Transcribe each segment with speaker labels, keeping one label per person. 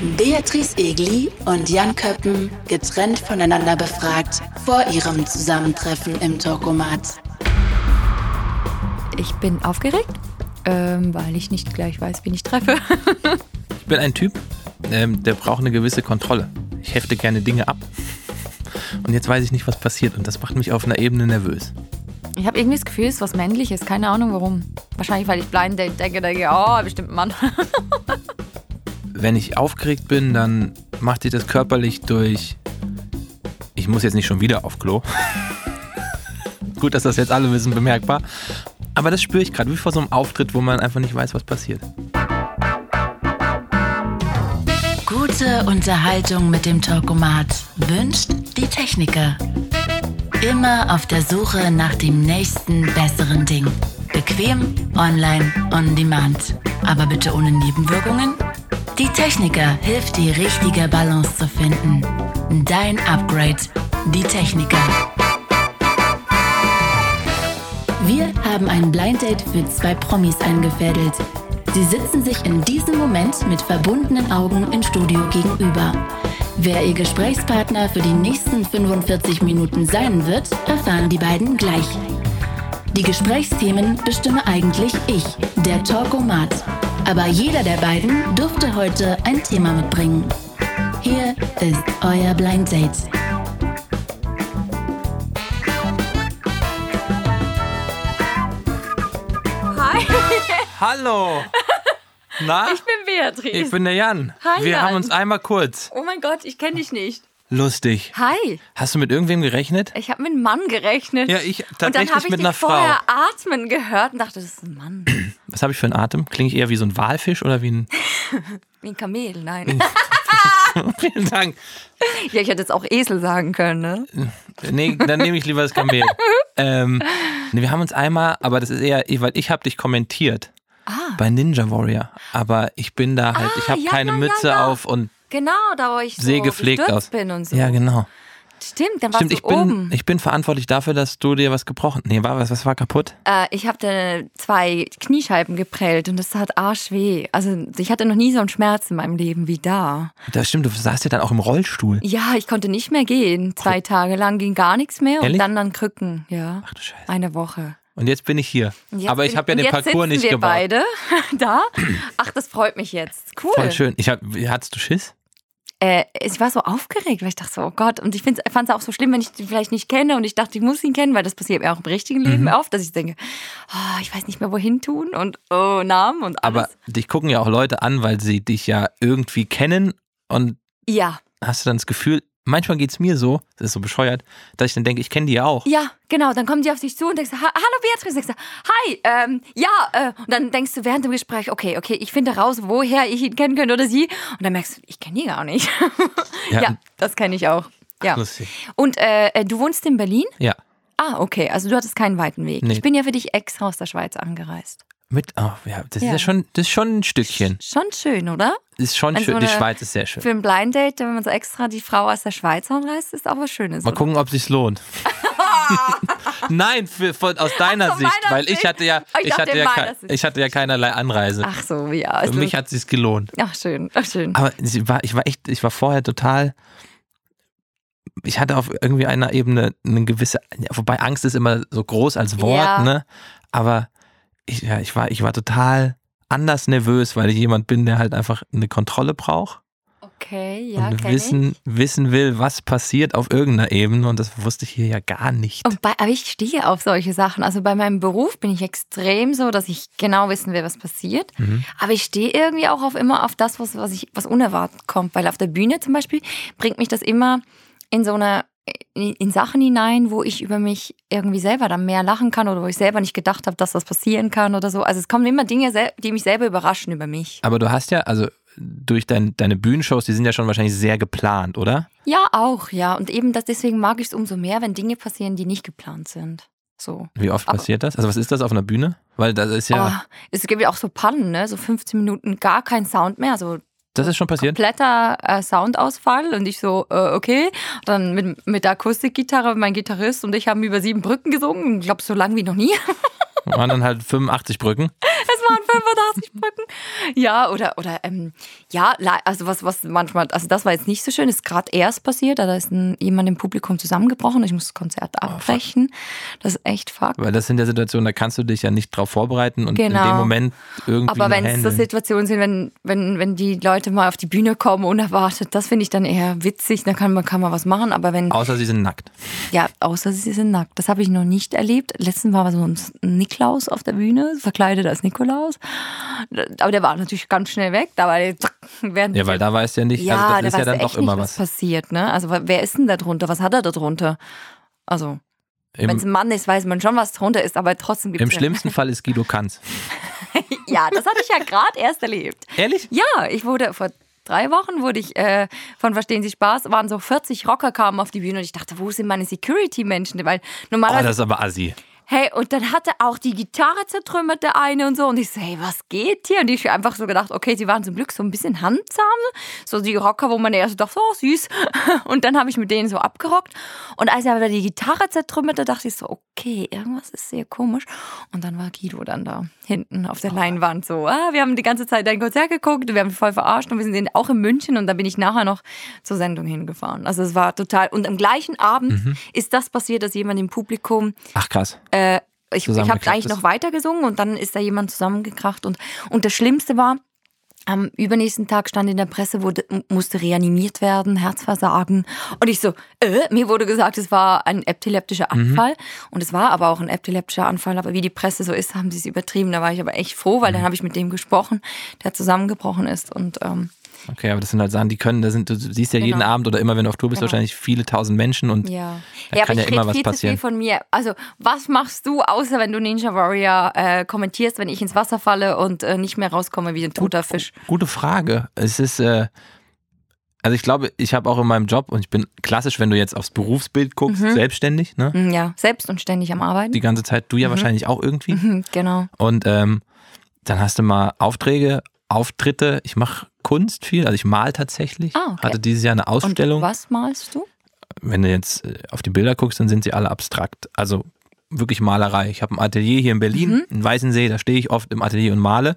Speaker 1: Beatrice Egli und Jan Köppen getrennt voneinander befragt vor ihrem Zusammentreffen im Talkomat.
Speaker 2: Ich bin aufgeregt, ähm, weil ich nicht gleich weiß, wen ich treffe.
Speaker 3: ich bin ein Typ, ähm, der braucht eine gewisse Kontrolle. Ich hefte gerne Dinge ab. Und jetzt weiß ich nicht, was passiert. Und das macht mich auf einer Ebene nervös.
Speaker 2: Ich habe irgendwie das Gefühl, es ist was Männliches. Keine Ahnung warum. Wahrscheinlich, weil ich blind date denke, denke, oh, bestimmt ein Mann.
Speaker 3: Wenn ich aufgeregt bin, dann macht sich das körperlich durch. Ich muss jetzt nicht schon wieder auf Klo. Gut, dass das jetzt alle wissen, bemerkbar. Aber das spüre ich gerade, wie vor so einem Auftritt, wo man einfach nicht weiß, was passiert.
Speaker 1: Gute Unterhaltung mit dem Talkomat wünscht die Techniker. Immer auf der Suche nach dem nächsten besseren Ding. Bequem, online, on demand. Aber bitte ohne Nebenwirkungen. Die Techniker hilft die richtige Balance zu finden. Dein Upgrade. Die Techniker. Wir haben ein Blind Date für zwei Promis eingefädelt. Sie sitzen sich in diesem Moment mit verbundenen Augen im Studio gegenüber. Wer ihr Gesprächspartner für die nächsten 45 Minuten sein wird, erfahren die beiden gleich. Die Gesprächsthemen bestimme eigentlich ich, der Talkomat. Aber jeder der beiden durfte heute ein Thema mitbringen. Hier ist euer Blind Date.
Speaker 2: Hi.
Speaker 3: Hallo! Na?
Speaker 2: Ich bin Beatrice.
Speaker 3: Ich bin der Jan.
Speaker 2: Hi,
Speaker 3: Wir
Speaker 2: Jan.
Speaker 3: haben uns einmal kurz.
Speaker 2: oh mein Gott, ich kenne dich nicht.
Speaker 3: Lustig.
Speaker 2: Hi.
Speaker 3: Hast du mit irgendwem gerechnet?
Speaker 2: Ich habe mit einem Mann gerechnet.
Speaker 3: Ja, ich
Speaker 2: und dann
Speaker 3: tatsächlich
Speaker 2: habe ich
Speaker 3: mit
Speaker 2: dich
Speaker 3: einer Frau.
Speaker 2: vorher atmen gehört und dachte, das ist ein Mann.
Speaker 3: Was habe ich für einen Atem? Klinge ich eher wie so ein Walfisch oder wie ein.
Speaker 2: Wie ein Kamel, nein.
Speaker 3: Vielen Dank.
Speaker 2: ja, ich hätte jetzt auch Esel sagen können, ne?
Speaker 3: Nee, dann nehme ich lieber das Kamel. ähm, nee, wir haben uns einmal, aber das ist eher, weil ich habe dich kommentiert. Bei Ninja Warrior. Aber ich bin da halt, ich
Speaker 2: Ah,
Speaker 3: habe
Speaker 2: ja,
Speaker 3: keine
Speaker 2: ja,
Speaker 3: Mütze
Speaker 2: ja.
Speaker 3: auf und
Speaker 2: Genau, da wo ich so
Speaker 3: sehe gepflegt aus.
Speaker 2: bin und so.
Speaker 3: Ja, genau.
Speaker 2: Stimmt, dann warst
Speaker 3: Stimmt,
Speaker 2: du
Speaker 3: ich bin,
Speaker 2: oben.
Speaker 3: ich bin verantwortlich dafür, dass du dir was gebrochen. Nee, war was, was war kaputt?
Speaker 2: äh, ich habe zwei Kniescheiben geprellt und das tat arschweh. Also ich hatte noch nie so einen Schmerz in meinem Leben wie da.
Speaker 3: Das stimmt, du saßt ja dann auch im Rollstuhl.
Speaker 2: Ja, ich konnte nicht mehr gehen. Zwei Tage lang ging gar nichts mehr
Speaker 3: Ehrlich?
Speaker 2: und dann an Krücken. Ja,
Speaker 3: Ach du Scheiße.
Speaker 2: eine Woche.
Speaker 3: Und jetzt bin ich hier. Aber ich
Speaker 2: bin-
Speaker 3: habe ja den
Speaker 2: jetzt
Speaker 3: Parcours nicht
Speaker 2: wir
Speaker 3: gebaut.
Speaker 2: beide da. Ach, das freut mich jetzt. Cool.
Speaker 3: Voll schön. Ich hab, hattest du Schiss?
Speaker 2: Äh, ich war so aufgeregt, weil ich dachte so, oh Gott. Und ich fand es auch so schlimm, wenn ich ihn vielleicht nicht kenne. Und ich dachte, ich muss ihn kennen, weil das passiert mir auch im richtigen Leben
Speaker 3: Mhm.
Speaker 2: oft, dass ich denke, oh, ich weiß nicht mehr, wohin tun und oh, Namen und alles.
Speaker 3: Aber dich gucken ja auch Leute an, weil sie dich ja irgendwie kennen und
Speaker 2: ja,
Speaker 3: hast du dann das Gefühl, manchmal geht es mir so, das ist so bescheuert, dass ich dann denke, ich kenne die ja auch.
Speaker 2: ja, genau. Dann kommen die auf dich zu und denkst, "Ha- hallo Beatrice. Und denkst du, hi, ähm, ja. Äh, und dann denkst du während dem Gespräch, okay, okay, ich finde raus, woher ich ihn kennen könnte oder sie. Und dann merkst du, ich kenne die gar nicht.
Speaker 3: Ja.
Speaker 2: ja, das kenne ich auch. Ja.
Speaker 3: Lustig.
Speaker 2: Und äh, äh, du wohnst in Berlin?
Speaker 3: Ja.
Speaker 2: Ah, okay. Also du hattest keinen weiten Weg.
Speaker 3: Nee.
Speaker 2: Ich bin ja für dich extra aus der Schweiz angereist.
Speaker 3: Mit, oh, ja, das ist
Speaker 2: Ja.
Speaker 3: ja schon, das ist schon ein Stückchen.
Speaker 2: Schon schön, oder?
Speaker 3: Ist schon
Speaker 2: Wenn
Speaker 3: schön.
Speaker 2: so
Speaker 3: die Schweiz ist sehr schön.
Speaker 2: Für ein Blind Date, wenn man so extra die Frau aus der Schweiz anreist, ist auch was Schönes.
Speaker 3: Mal
Speaker 2: oder?
Speaker 3: gucken, ob sich's lohnt. Nein, für, von, aus deiner
Speaker 2: Ach,
Speaker 3: Sicht, weil ich
Speaker 2: Sicht?
Speaker 3: hatte ja,
Speaker 2: ich
Speaker 3: ich hatte ja,
Speaker 2: meiner
Speaker 3: kei-
Speaker 2: Sicht.
Speaker 3: ich hatte ja keinerlei Anreise.
Speaker 2: Ach so, ja.
Speaker 3: Für
Speaker 2: Also,
Speaker 3: mich hat sich's gelohnt.
Speaker 2: ach schön, ach schön.
Speaker 3: Aber sie war, ich war echt, ich war vorher total. Ich hatte auf irgendwie einer Ebene eine gewisse, ja, wobei Angst ist immer so groß als Wort,
Speaker 2: Ja.
Speaker 3: ne? Aber ich, ja, ich war, ich war total anders nervös, weil ich jemand bin, der halt einfach eine Kontrolle braucht
Speaker 2: Okay, ja,
Speaker 3: und wissen, wissen will, was passiert auf irgendeiner Ebene. Und das wusste ich hier ja gar nicht.
Speaker 2: ich. Bei, aber ich stehe auf solche Sachen. Also bei meinem Beruf bin ich extrem so, dass ich genau wissen will, was passiert.
Speaker 3: Mhm.
Speaker 2: Aber ich stehe irgendwie auch auf immer auf das, was, was, ich, was unerwartet kommt. Weil auf der Bühne zum Beispiel bringt mich das immer in so eine in, Sachen hinein, wo ich über mich irgendwie selber dann mehr lachen kann oder wo ich selber nicht gedacht habe, dass das passieren kann oder so. Also es kommen immer Dinge, die mich selber überraschen über mich.
Speaker 3: Aber du hast ja, also durch dein, deine Bühnenshows, die sind ja schon wahrscheinlich sehr geplant, oder?
Speaker 2: Ja, auch, ja. Und eben das, deswegen mag ich es umso mehr, wenn Dinge passieren, die nicht geplant sind. So.
Speaker 3: Wie oft
Speaker 2: Aber-
Speaker 3: passiert das? Also was ist das auf einer Bühne? Weil das ist ja,
Speaker 2: Oh, es gibt ja auch so Pannen, ne? So 15 Minuten gar kein Sound mehr, so
Speaker 3: das ist schon passiert.
Speaker 2: kompletter äh, Soundausfall und ich so, äh, okay. Dann mit, mit der Akustikgitarre, mein Gitarrist und ich haben über sieben Brücken gesungen. Ich glaube, so lang wie noch nie.
Speaker 3: Waren dann halt 85 Brücken.
Speaker 2: Es waren 85 Brücken. Ja, oder, oder ähm, ja, also was, was manchmal, also das war jetzt nicht so schön, ist gerade erst passiert, da ist ein, jemand im Publikum zusammengebrochen, ich muss das Konzert oh, abbrechen. das ist echt fuck.
Speaker 3: Weil das sind ja Situationen, da kannst du dich ja nicht drauf vorbereiten und genau. in dem genau. Moment irgendwie.
Speaker 2: Aber wenn es so Situationen sind, wenn, wenn, wenn die Leute mal auf die Bühne kommen, unerwartet, das finde ich dann eher witzig, dann kann man, kann man was machen, aber wenn.
Speaker 3: Außer sie sind nackt.
Speaker 2: Ja, außer sie sind nackt. Das habe ich noch nicht erlebt. Letztens war so ein Niklaus auf der Bühne, verkleidet als Nikolaus. Aber der war natürlich ganz schnell weg. Da war der,
Speaker 3: ja, weil da weiß ja nicht,
Speaker 2: ja,
Speaker 3: also
Speaker 2: das ist ja dann doch immer nicht, was. was passiert. Ne? Also wer ist denn da drunter? Was hat er da drunter? Also wenn es ein Mann ist, weiß man schon, was drunter ist, aber trotzdem gibt
Speaker 3: es. Im schlimmsten Fall ist Guido Kanz.
Speaker 2: ja, das hatte ich ja gerade erst erlebt.
Speaker 3: Ehrlich?
Speaker 2: Ja, ich wurde vor drei Wochen wurde ich äh, von Verstehen Sie Spaß, waren so 40 Rocker kamen auf die Bühne und ich dachte, wo sind meine Security-Menschen? Weil normalerweise.
Speaker 3: Oh, das ist aber assi.
Speaker 2: Hey, und dann hatte auch die Gitarre zertrümmert, der eine und so. Und ich so, hey, was geht hier? Und ich habe einfach so gedacht, okay, sie waren zum Glück so ein bisschen handsam. So die Rocker, wo man erst dachte, oh, süß. Und dann habe ich mit denen so abgerockt. Und als er aber die Gitarre zertrümmerte, dachte ich so, okay, irgendwas ist sehr komisch. Und dann war Guido dann da hinten auf der Leinwand so, ah, wir haben die ganze Zeit dein Konzert geguckt, wir haben voll verarscht und wir sind auch in München und da bin ich nachher noch zur Sendung hingefahren. Also es war total, und am gleichen Abend mhm. ist das passiert, dass jemand im Publikum...
Speaker 3: Ach krass.
Speaker 2: Äh, ich, ich habe eigentlich noch weiter gesungen und dann ist da jemand zusammengekracht und, und das Schlimmste war, am übernächsten Tag stand in der Presse, wurde, musste reanimiert werden, Herzversagen. Und ich so, äh, mir wurde gesagt, es war ein epileptischer. Anfall. Mhm. Und es war aber auch ein epileptischer Anfall. Aber wie die Presse so ist, haben sie es übertrieben. Da war ich aber echt froh, weil mhm. dann habe ich mit dem gesprochen, der zusammengebrochen ist. Und ähm,
Speaker 3: Okay, aber das sind halt Sachen, die können, da sind, du siehst ja genau. jeden Abend oder immer, wenn du auf Tour bist, genau. wahrscheinlich viele tausend Menschen und
Speaker 2: ja.
Speaker 3: da ja, kann ja immer was viel passieren.
Speaker 2: Zu viel von mir. Also, was machst du, außer wenn du Ninja Warrior äh, kommentierst, wenn ich ins Wasser falle und äh, nicht mehr rauskomme wie ein toter Fisch?
Speaker 3: Gute Frage. Es ist, äh, also ich glaube, ich habe auch in meinem Job und ich bin klassisch, wenn du jetzt aufs Berufsbild guckst, mhm. selbstständig, ne?
Speaker 2: Mhm, ja, selbst und ständig am Arbeiten.
Speaker 3: Die ganze Zeit, du ja mhm. wahrscheinlich auch irgendwie.
Speaker 2: Mhm, genau.
Speaker 3: Und ähm, dann hast du mal Aufträge, Auftritte. Ich mache Kunst viel, also ich mal tatsächlich. Ah, okay. Hatte dieses Jahr eine Ausstellung. Und
Speaker 2: was malst du?
Speaker 3: Wenn du jetzt äh, auf die Bilder guckst, dann sind sie alle abstrakt. Also wirklich Malerei. Ich habe ein Atelier hier in Berlin, mhm. in Weißensee, da stehe ich oft im Atelier und male.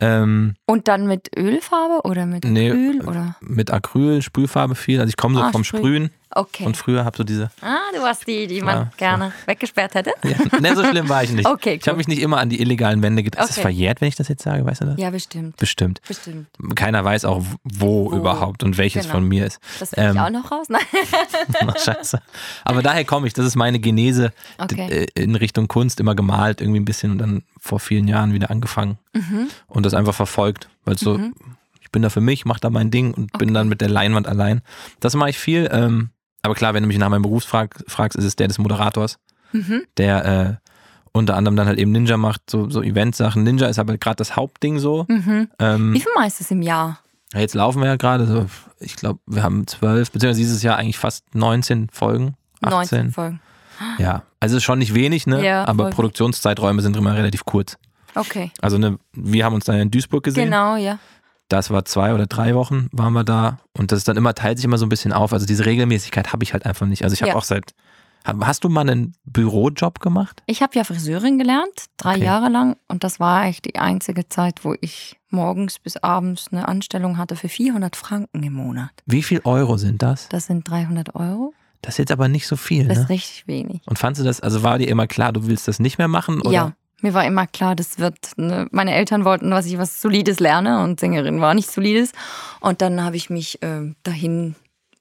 Speaker 3: Ähm,
Speaker 2: und dann mit Ölfarbe oder mit nee, Acryl? Oder?
Speaker 3: Mit Acryl, Sprühfarbe viel. Also ich komme so ah, vom Sprüh. Sprühen.
Speaker 2: Okay.
Speaker 3: Und früher habe so diese.
Speaker 2: Ah, du warst die, die man ja, gerne so. weggesperrt hätte.
Speaker 3: Ja, ne, so schlimm war ich nicht.
Speaker 2: Okay, cool.
Speaker 3: Ich habe mich nicht immer an die illegalen Wände getraut. Okay. Ist das verjährt, wenn ich das jetzt sage? Weißt du das?
Speaker 2: Ja, bestimmt.
Speaker 3: Bestimmt.
Speaker 2: Bestimmt.
Speaker 3: Keiner weiß auch, wo, wo. überhaupt und welches genau. von mir ist.
Speaker 2: Das finde ähm, ich auch noch raus. Nein.
Speaker 3: scheiße. Aber daher komme ich. Das ist meine Genese okay. Äh, in Richtung Kunst. Immer gemalt, irgendwie ein bisschen und dann vor vielen Jahren wieder angefangen. Mhm. Und das einfach verfolgt. Weil so, mhm. ich bin da für mich, mache da mein Ding und okay. bin dann mit der Leinwand allein. Das mache ich viel. Ähm, aber klar, wenn du mich nach meinem Beruf frag, fragst, ist es der des Moderators, mhm. der äh, unter anderem dann halt eben Ninja macht, so, so Eventsachen. Ninja ist aber gerade das Hauptding so.
Speaker 2: Mhm. Ähm, Wie viel Mal ist es im Jahr?
Speaker 3: Jetzt laufen wir ja gerade so, ich glaube, wir haben zwölf, beziehungsweise dieses Jahr eigentlich fast 19 Folgen. 18. 19
Speaker 2: Folgen.
Speaker 3: Ja, also ist schon nicht wenig, ne? Ja, aber voll. Produktionszeiträume sind immer relativ kurz.
Speaker 2: Okay.
Speaker 3: Also ne, wir haben uns dann in Duisburg gesehen.
Speaker 2: Genau, ja.
Speaker 3: Das war zwei oder drei Wochen waren wir da und das ist dann immer, teilt sich immer so ein bisschen auf. Also diese Regelmäßigkeit habe ich halt einfach nicht. Also ich habe ja. auch seit, hast du mal einen Bürojob gemacht?
Speaker 2: Ich habe ja Friseurin gelernt, drei okay. Jahre lang und das war eigentlich die einzige Zeit, wo ich morgens bis abends eine Anstellung hatte für 400 Franken im Monat.
Speaker 3: Wie viel Euro sind das?
Speaker 2: Das sind 300 Euro.
Speaker 3: Das ist jetzt aber nicht so viel.
Speaker 2: Das
Speaker 3: ne?
Speaker 2: ist richtig wenig.
Speaker 3: Und fandst du das, also war dir immer klar, du willst das nicht mehr machen? Oder?
Speaker 2: Ja, mir war immer klar, das wird, ne, meine Eltern wollten, dass ich was Solides lerne und Sängerin war nicht Solides. Und dann habe ich mich äh, dahin,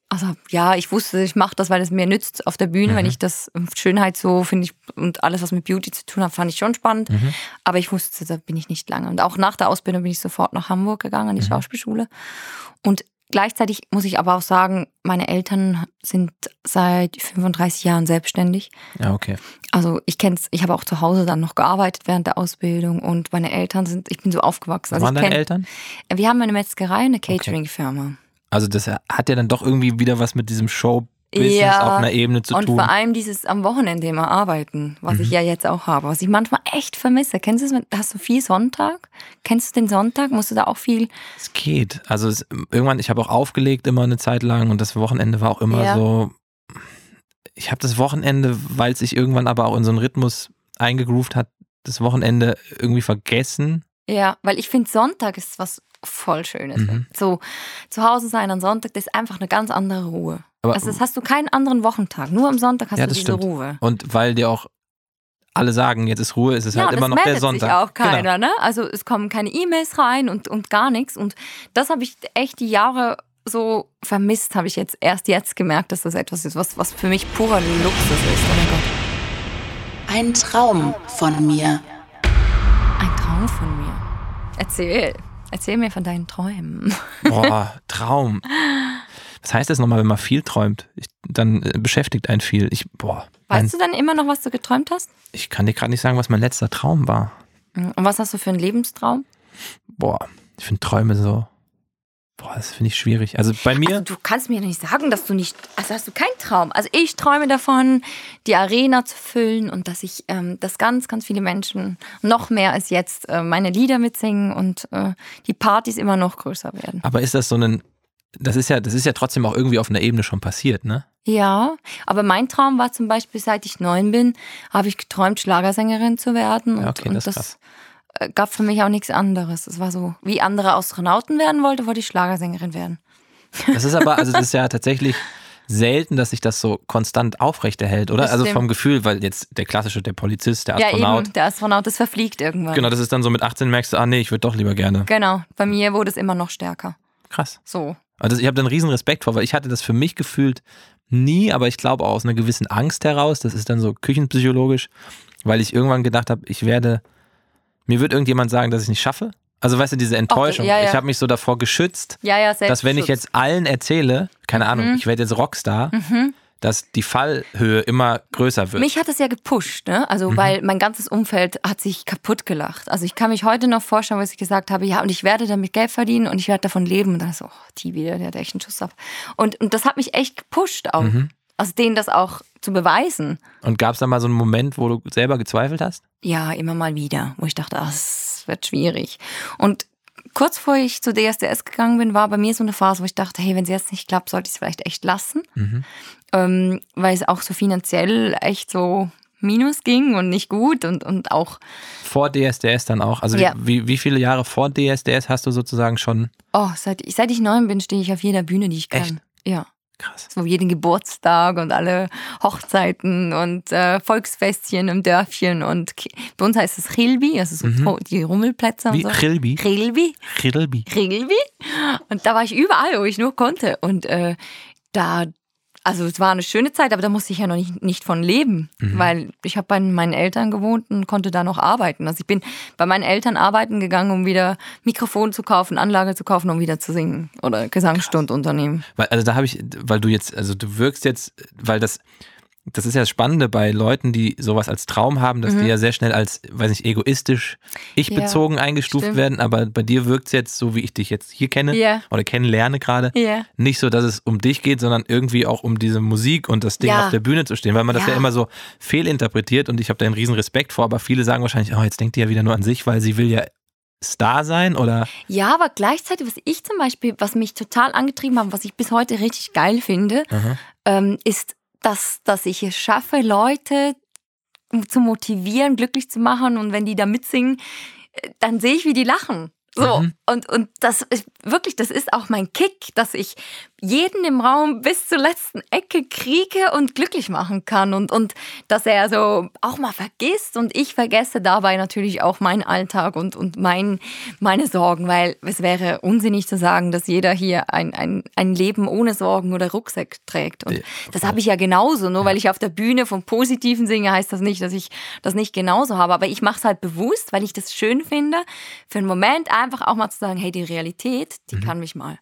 Speaker 2: also ja, ich wusste, ich mache das, weil es mir nützt auf der Bühne, mhm. wenn ich das Schönheit so finde ich und alles, was mit Beauty zu tun hat, fand ich schon spannend. Mhm. Aber ich wusste, da bin ich nicht lange. Und auch nach der Ausbildung bin ich sofort nach Hamburg gegangen, an die mhm. Schauspielschule. Und Gleichzeitig muss ich aber auch sagen, meine Eltern sind seit 35 Jahren selbstständig.
Speaker 3: Ja, okay.
Speaker 2: Also ich kenne es, ich habe auch zu Hause dann noch gearbeitet während der Ausbildung und meine Eltern sind, ich bin so aufgewachsen.
Speaker 3: Also
Speaker 2: waren
Speaker 3: deine Eltern?
Speaker 2: Wir haben eine Metzgerei, eine Catering-Firma. Okay.
Speaker 3: Also das hat ja dann doch irgendwie wieder was mit diesem Show Business ja, auf einer Ebene zu
Speaker 2: und
Speaker 3: tun.
Speaker 2: Und vor allem dieses am Wochenende immer arbeiten, was mhm. ich ja jetzt auch habe, was ich manchmal echt vermisse. Kennst du es? Hast du viel Sonntag? Kennst du den Sonntag? Musst du da auch viel?
Speaker 3: Es geht. Also es, irgendwann, ich habe auch aufgelegt immer eine Zeit lang und das Wochenende war auch immer ja. so. Ich habe das Wochenende, weil es sich irgendwann aber auch in so einen Rhythmus eingegroovt hat, das Wochenende irgendwie vergessen.
Speaker 2: Ja, weil ich finde, Sonntag ist was voll Schönes.
Speaker 3: Mhm.
Speaker 2: So zu Hause sein an Sonntag, das ist einfach eine ganz andere Ruhe.
Speaker 3: Aber-
Speaker 2: also das hast du keinen anderen Wochentag. Nur am Sonntag hast
Speaker 3: Ja,
Speaker 2: du diese
Speaker 3: stimmt.
Speaker 2: Ruhe.
Speaker 3: Und weil dir auch alle sagen, jetzt ist Ruhe, ist es
Speaker 2: ja,
Speaker 3: halt immer noch der Sonntag.
Speaker 2: sich auch
Speaker 3: Genau.
Speaker 2: keiner, ne? Also es kommen keine E-Mails rein und, und gar nichts. Und das habe ich echt die Jahre so vermisst, habe ich jetzt erst jetzt gemerkt, dass das etwas ist, was, was für mich purer Luxus ist. Oh mein Gott.
Speaker 1: Ein Traum von mir.
Speaker 2: Ein Traum von mir. Erzähl. Erzähl mir von deinen Träumen.
Speaker 3: Boah, Traum. Was heißt das nochmal, wenn man viel träumt? Ich, dann äh, beschäftigt einen viel. Ich, boah, mein,
Speaker 2: Weißt du dann immer noch, was du geträumt hast?
Speaker 3: ich kann dir gerade nicht sagen, was mein letzter Traum war.
Speaker 2: Und was hast du für einen Lebenstraum?
Speaker 3: Boah, ich finde Träume so. Boah, das finde ich schwierig. Also bei mir,
Speaker 2: Also du kannst mir nicht sagen, dass du nicht, also hast du keinen Traum. Also ich träume davon, die Arena zu füllen und dass ich, ähm, dass ganz, ganz viele Menschen noch mehr als jetzt äh, meine Lieder mitsingen und äh, die Partys immer noch größer werden.
Speaker 3: aber ist das so ein, das ist ja, das ist ja trotzdem auch irgendwie auf einer Ebene schon passiert, ne?
Speaker 2: Ja, aber mein Traum war zum Beispiel, seit ich neun bin, habe ich geträumt, Schlagersängerin zu werden. Und,
Speaker 3: Ja, okay,
Speaker 2: und
Speaker 3: das ist
Speaker 2: das gab für mich auch nichts anderes. Es war so, wie andere Astronauten werden wollte, wollte ich Schlagersängerin werden.
Speaker 3: Das ist aber, also das ist ja tatsächlich selten, dass sich das so konstant aufrechterhält, oder? Also vom Gefühl, weil jetzt der klassische, der Polizist, der
Speaker 2: Ja,
Speaker 3: Astronaut,
Speaker 2: eben, der Astronaut, das verfliegt irgendwann.
Speaker 3: genau, das ist dann so mit 18 merkst du, ah nee, ich würde doch lieber gerne.
Speaker 2: Genau, bei mir wurde es immer noch stärker.
Speaker 3: Krass.
Speaker 2: So.
Speaker 3: Also ich habe da einen riesen Respekt vor, weil ich hatte das für mich gefühlt nie, aber ich glaube auch aus einer gewissen Angst heraus, das ist dann so küchenpsychologisch, weil ich irgendwann gedacht habe, ich werde, mir wird irgendjemand sagen, dass ich es nicht schaffe. Also weißt du, diese Enttäuschung.
Speaker 2: ja, ja.
Speaker 3: Ich habe mich so davor geschützt,
Speaker 2: Ja,
Speaker 3: dass wenn ich jetzt allen erzähle, keine
Speaker 2: Mhm.
Speaker 3: Ahnung, ich werde jetzt Rockstar, dass die Fallhöhe immer größer wird.
Speaker 2: Mich hat es ja gepusht, ne?
Speaker 3: Mhm.
Speaker 2: Also, weil mein ganzes Umfeld hat sich kaputt gelacht. Also, ich kann mich heute noch vorstellen, was ich gesagt habe, ja, und ich werde damit Geld verdienen und ich werde davon leben. Und dann so, oh, Tibi, der hat echt einen Schuss ab. Und, und das hat mich echt gepusht auch.
Speaker 3: Mhm.
Speaker 2: Also, denen das auch zu beweisen.
Speaker 3: Und gab es da mal so einen Moment, wo du selber gezweifelt hast?
Speaker 2: Ja, immer mal wieder, wo ich dachte, ah, es wird schwierig. Und kurz vor ich zu DSDS gegangen bin, war bei mir so eine Phase, wo ich dachte, hey, wenn es jetzt nicht klappt, sollte ich es vielleicht echt lassen.
Speaker 3: Mhm.
Speaker 2: Ähm, weil es auch so finanziell echt so minus ging und nicht gut und, und auch,
Speaker 3: Vor DSDS dann auch? Also
Speaker 2: Ja.
Speaker 3: wie, wie viele Jahre vor DSDS hast du sozusagen schon
Speaker 2: oh, seit, ich- seit ich neun bin, stehe ich auf jeder Bühne, die ich kann.
Speaker 3: Echt?
Speaker 2: Ja.
Speaker 3: Krass?
Speaker 2: So jeden Geburtstag und alle Hochzeiten und äh, Volksfestchen im Dörfchen und bei uns heißt es Rilbi, also so to- die Rummelplätze
Speaker 3: Mhm. Wie
Speaker 2: und so.
Speaker 3: Rilbi?
Speaker 2: Rilbi.
Speaker 3: Rilbi.
Speaker 2: Rilbi. Und da war ich überall, wo ich nur konnte. Und äh, da, also es war eine schöne Zeit, aber da musste ich ja noch nicht, nicht von leben, weil ich habe bei meinen Eltern gewohnt und konnte da noch arbeiten. Also ich bin bei meinen Eltern arbeiten gegangen, um wieder Mikrofon zu kaufen, Anlage zu kaufen, um wieder zu singen oder Gesangsstund unternehmen.
Speaker 3: Weil, also da habe ich, weil du jetzt, also du wirkst jetzt, weil das, das ist ja das Spannende bei Leuten, die sowas als Traum haben, dass die ja sehr schnell als, weiß nicht, egoistisch, ich-bezogen eingestuft
Speaker 2: stimmt.
Speaker 3: werden, aber bei dir wirkt es jetzt, so wie ich dich jetzt hier kenne
Speaker 2: Ja.
Speaker 3: oder kennenlerne gerade,
Speaker 2: Ja.
Speaker 3: nicht so, dass es um dich geht, sondern irgendwie auch um diese Musik und das Ding
Speaker 2: Ja.
Speaker 3: auf der Bühne zu stehen, weil man das ja
Speaker 2: Ja.
Speaker 3: immer so fehlinterpretiert und ich habe da einen riesen Respekt vor, aber viele sagen wahrscheinlich, oh, jetzt denkt die ja wieder nur an sich, weil sie will ja Star sein oder
Speaker 2: Ja, aber gleichzeitig, was ich zum Beispiel, was mich total angetrieben hat, was ich bis heute richtig geil finde, ähm, ist, dass, dass ich es schaffe, Leute zu motivieren, glücklich zu machen und wenn die da mitsingen, äh, dann sehe ich, wie die lachen. So,
Speaker 3: Mhm.
Speaker 2: und, und das ist wirklich, das ist auch mein Kick, dass ich jeden im Raum bis zur letzten Ecke kriege und glücklich machen kann und, und dass er so auch mal vergisst und ich vergesse dabei natürlich auch meinen Alltag und, und mein, meine Sorgen, weil es wäre unsinnig zu sagen, dass jeder hier ein, ein, ein Leben ohne Sorgen oder Rucksack trägt. Und
Speaker 3: Ja.
Speaker 2: das habe ich ja genauso. Nur weil ich auf der Bühne vom Positiven singe, heißt das nicht, dass ich das nicht genauso habe. Aber ich mache es halt bewusst, weil ich das schön finde, für einen Moment einfach auch mal zu sagen, hey, die Realität, die
Speaker 3: Mhm.
Speaker 2: kann mich mal.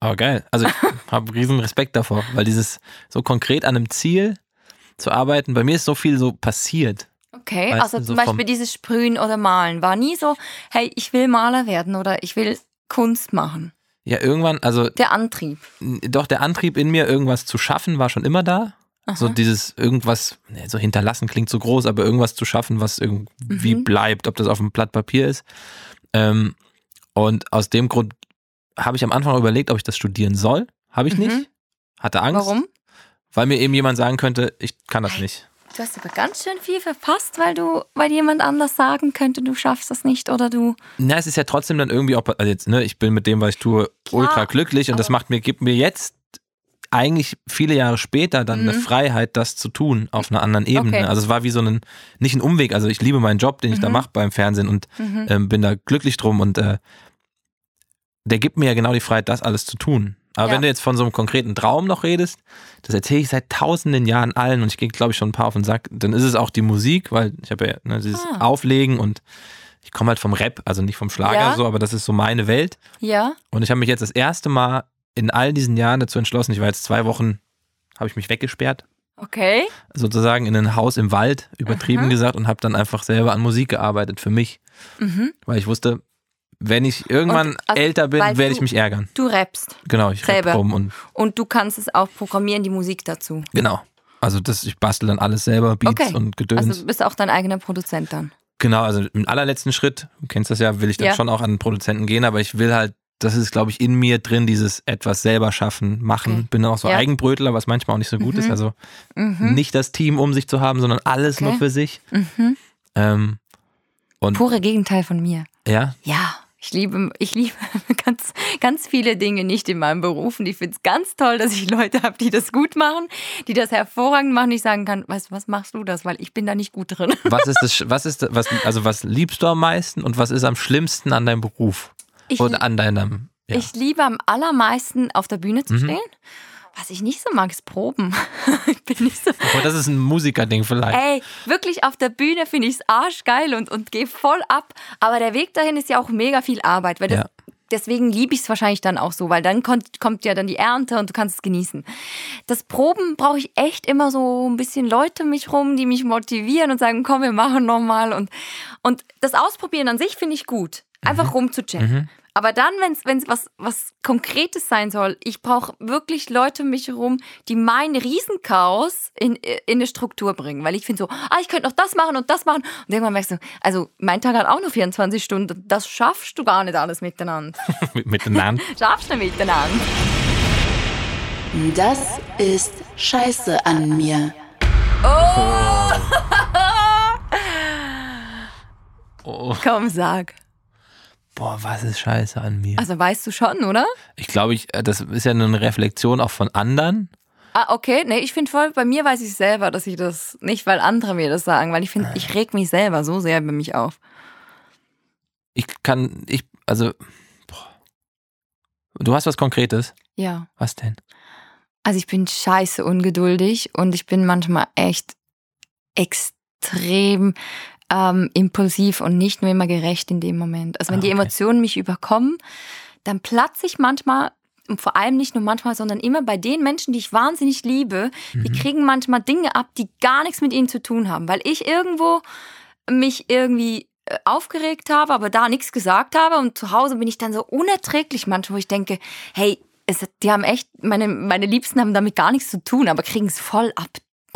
Speaker 3: Aber geil. Also ich habe riesen Respekt davor, weil dieses so konkret an einem Ziel zu arbeiten, bei mir ist so viel so passiert.
Speaker 2: Okay,
Speaker 3: Weißt
Speaker 2: also
Speaker 3: du,
Speaker 2: zum
Speaker 3: so vom-
Speaker 2: Beispiel dieses Sprühen oder Malen war nie so, hey, ich will Maler werden oder ich will Kunst machen.
Speaker 3: Ja, irgendwann, also
Speaker 2: Der Antrieb.
Speaker 3: doch der Antrieb in mir, irgendwas zu schaffen, war schon immer da. So dieses irgendwas, nee, so hinterlassen klingt so groß, aber irgendwas zu schaffen, was irgendwie
Speaker 2: Mhm.
Speaker 3: bleibt, ob das auf einem Blatt Papier ist. Ähm, und aus dem Grund habe ich am Anfang überlegt, ob ich das studieren soll. Habe ich
Speaker 2: Mhm.
Speaker 3: nicht. Hatte Angst.
Speaker 2: Warum?
Speaker 3: Weil mir eben jemand sagen könnte, ich kann das nicht.
Speaker 2: Du hast aber ganz schön viel verpasst, weil du, weil jemand anders sagen könnte, du schaffst das nicht oder du.
Speaker 3: Na, es ist ja trotzdem dann irgendwie auch, also jetzt, ne, ich bin mit dem, was ich tue,
Speaker 2: Klar,
Speaker 3: ultra glücklich und das macht mir, gibt mir jetzt eigentlich viele Jahre später dann eine Freiheit, das zu tun auf einer anderen Ebene.
Speaker 2: Mhm. Okay.
Speaker 3: Also es war wie so ein, nicht ein Umweg, also ich liebe meinen Job, den ich
Speaker 2: Mhm.
Speaker 3: da mache beim Fernsehen und ähm, bin da glücklich drum und äh, der gibt mir ja genau die Freiheit, das alles zu tun. Aber
Speaker 2: Ja.
Speaker 3: wenn du jetzt von so einem konkreten Traum noch redest, das erzähle ich seit tausenden Jahren allen und ich gehe, glaube ich, schon ein paar auf den Sack, dann ist es auch die Musik, weil ich habe ja ne, dieses
Speaker 2: Ah.
Speaker 3: Auflegen und ich komme halt vom Rap, also nicht vom Schlager
Speaker 2: Ja.
Speaker 3: so, aber das ist so meine Welt.
Speaker 2: Ja.
Speaker 3: Und ich habe mich jetzt das erste Mal in all diesen Jahren dazu entschlossen, ich war jetzt zwei Wochen, habe ich mich weggesperrt,
Speaker 2: Okay.
Speaker 3: sozusagen in ein Haus im Wald, übertrieben
Speaker 2: Aha.
Speaker 3: gesagt, und habe dann einfach selber an Musik gearbeitet für mich.
Speaker 2: Mhm.
Speaker 3: Weil ich wusste, wenn ich irgendwann
Speaker 2: Und, also,
Speaker 3: älter bin, werde ich mich ärgern.
Speaker 2: Du rappst.
Speaker 3: Genau, ich
Speaker 2: Selber.
Speaker 3: rum und
Speaker 2: Und du kannst es auch programmieren, die Musik dazu.
Speaker 3: genau. Also das, ich bastel dann alles selber, Beats
Speaker 2: Okay.
Speaker 3: und Gedöns.
Speaker 2: Also du bist auch dein eigener Produzent dann.
Speaker 3: genau, also im allerletzten Schritt, du kennst das ja, will ich dann
Speaker 2: Ja.
Speaker 3: schon auch an den Produzenten gehen, aber ich will halt, das ist, glaube ich, in mir drin, dieses etwas selber schaffen, machen.
Speaker 2: Okay.
Speaker 3: Bin auch so
Speaker 2: Ja.
Speaker 3: Eigenbrötler, was manchmal auch nicht so gut
Speaker 2: Mhm.
Speaker 3: ist. Also
Speaker 2: Mhm.
Speaker 3: nicht das Team um sich zu haben, sondern alles
Speaker 2: Okay.
Speaker 3: nur für sich.
Speaker 2: Mhm.
Speaker 3: Ähm, und
Speaker 2: Pure Gegenteil von mir.
Speaker 3: ja,
Speaker 2: Ja, ich liebe, ich liebe ganz, ganz viele Dinge nicht in meinem Beruf und ich finde es ganz toll, dass ich Leute habe, die das gut machen, die das hervorragend machen, ich sagen kann, du, was machst du das, weil ich bin da nicht gut drin.
Speaker 3: was ist das, was ist, was, also was liebst du am meisten und was ist am schlimmsten an deinem Beruf?
Speaker 2: Ich,
Speaker 3: Oder an deinem, ja.
Speaker 2: ich liebe am allermeisten auf der Bühne zu
Speaker 3: Mhm.
Speaker 2: stehen. Was ich nicht so mag, ist Proben. ich bin nicht so.
Speaker 3: Aber das ist ein Musikerding vielleicht.
Speaker 2: Ey, wirklich auf der Bühne finde ich es arschgeil und, und gehe voll ab. Aber der Weg dahin ist ja auch mega viel Arbeit, weil das,
Speaker 3: Ja.
Speaker 2: deswegen liebe ich es wahrscheinlich dann auch so, weil dann kommt, kommt ja dann die Ernte und du kannst es genießen. Das Proben brauche ich echt immer so ein bisschen Leute mich rum, die mich motivieren und sagen, komm, wir machen nochmal. Und, und das Ausprobieren an sich finde ich gut. Einfach rumzuchecken. Aber dann, wenn es was, was Konkretes sein soll, ich brauche wirklich Leute um mich herum, die mein Riesenchaos in, in eine Struktur bringen. Weil ich finde so, ah, ich könnte noch das machen und das machen. Und irgendwann merkst du, also mein Tag hat auch nur 24 Stunden. Das schaffst du gar nicht alles miteinander.
Speaker 3: Mit, miteinander.
Speaker 2: schaffst du nicht miteinander.
Speaker 1: Das ist Scheiße an mir.
Speaker 3: Oh,
Speaker 2: Komm, sag.
Speaker 3: Boah, was ist scheiße an mir?
Speaker 2: Also weißt du schon, oder?
Speaker 3: Ich glaube, ich, äh, das ist ja eine Reflexion auch von anderen.
Speaker 2: Ah, okay. Nee, ich finde voll, bei mir weiß ich selber, dass ich das nicht, weil andere mir das sagen, weil ich finde, ich reg mich selber so sehr über mich auf.
Speaker 3: Ich kann, ich, also, boah. du hast was Konkretes.
Speaker 2: Ja.
Speaker 3: Was denn?
Speaker 2: Also ich bin scheiße ungeduldig und ich bin manchmal echt extrem ähm, impulsiv und nicht nur immer gerecht in dem Moment. Also wenn
Speaker 3: Ah,
Speaker 2: die
Speaker 3: okay.
Speaker 2: Emotionen mich überkommen, dann platze ich manchmal und vor allem nicht nur manchmal, sondern immer bei den Menschen, die ich wahnsinnig liebe, die kriegen manchmal Dinge ab, die gar nichts mit ihnen zu tun haben, weil ich irgendwo mich irgendwie äh, aufgeregt habe, aber da nichts gesagt habe und zu Hause bin ich dann so unerträglich manchmal, wo ich denke, hey, es, die haben echt, meine, meine Liebsten haben damit gar nichts zu tun, aber kriegen es voll ab,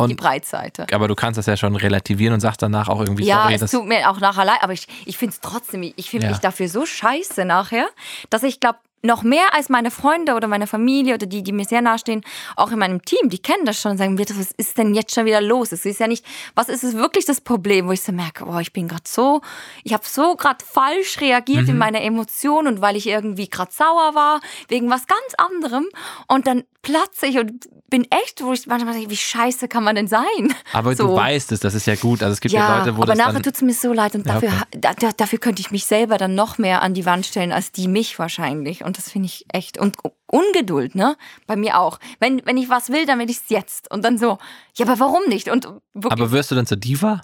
Speaker 2: die
Speaker 3: Und,
Speaker 2: Breitseite.
Speaker 3: aber du kannst das ja schon relativieren und sagst danach auch irgendwie,
Speaker 2: Ja,
Speaker 3: sorry,
Speaker 2: es
Speaker 3: das,
Speaker 2: tut mir auch nachher leid, aber ich, ich finde es trotzdem, ich finde
Speaker 3: Ja.
Speaker 2: mich dafür so scheiße nachher, dass ich glaube, noch mehr als meine Freunde oder meine Familie oder die, die mir sehr nahestehen, auch in meinem Team, die kennen das schon und sagen, "Birte, was ist denn jetzt schon wieder los? Es ist ja nicht, was ist es wirklich das Problem, wo ich so merke, boah, ich bin gerade so, ich habe so gerade falsch reagiert
Speaker 3: Mhm.
Speaker 2: in meiner Emotion und weil ich irgendwie gerade sauer war, wegen was ganz anderem und dann platze ich und bin echt, wo ich manchmal denke, wie scheiße kann man denn sein?
Speaker 3: aber
Speaker 2: so.
Speaker 3: du weißt es, das ist ja gut. Also es gibt ja, Leute, wo
Speaker 2: aber
Speaker 3: das
Speaker 2: nachher tut es mir so leid und
Speaker 3: Ja,
Speaker 2: dafür,
Speaker 3: okay.
Speaker 2: ha- da, da, dafür könnte ich mich selber dann noch mehr an die Wand stellen als die mich wahrscheinlich. Und das finde ich echt. Und Ungeduld, ne? Bei mir auch. Wenn, wenn ich was will, dann will ich es jetzt. Und dann so, ja, aber warum nicht? Und wirklich,
Speaker 3: aber wirst du dann zur Diva?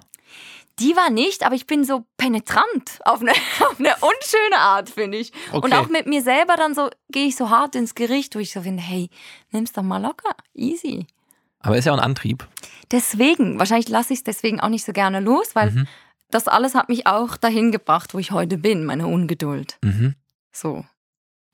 Speaker 2: Die war nicht, aber ich bin so penetrant auf eine, auf eine unschöne Art, finde ich. Und
Speaker 3: Okay.
Speaker 2: auch mit mir selber dann so, gehe ich so hart ins Gericht, wo ich so finde, hey, nimm's doch mal locker, easy.
Speaker 3: Aber ist ja auch ein Antrieb.
Speaker 2: Deswegen, wahrscheinlich lasse ich es deswegen auch nicht so gerne los, weil
Speaker 3: Mhm.
Speaker 2: das alles hat mich auch dahin gebracht, wo ich heute bin, meine Ungeduld.
Speaker 3: Mhm.
Speaker 2: So.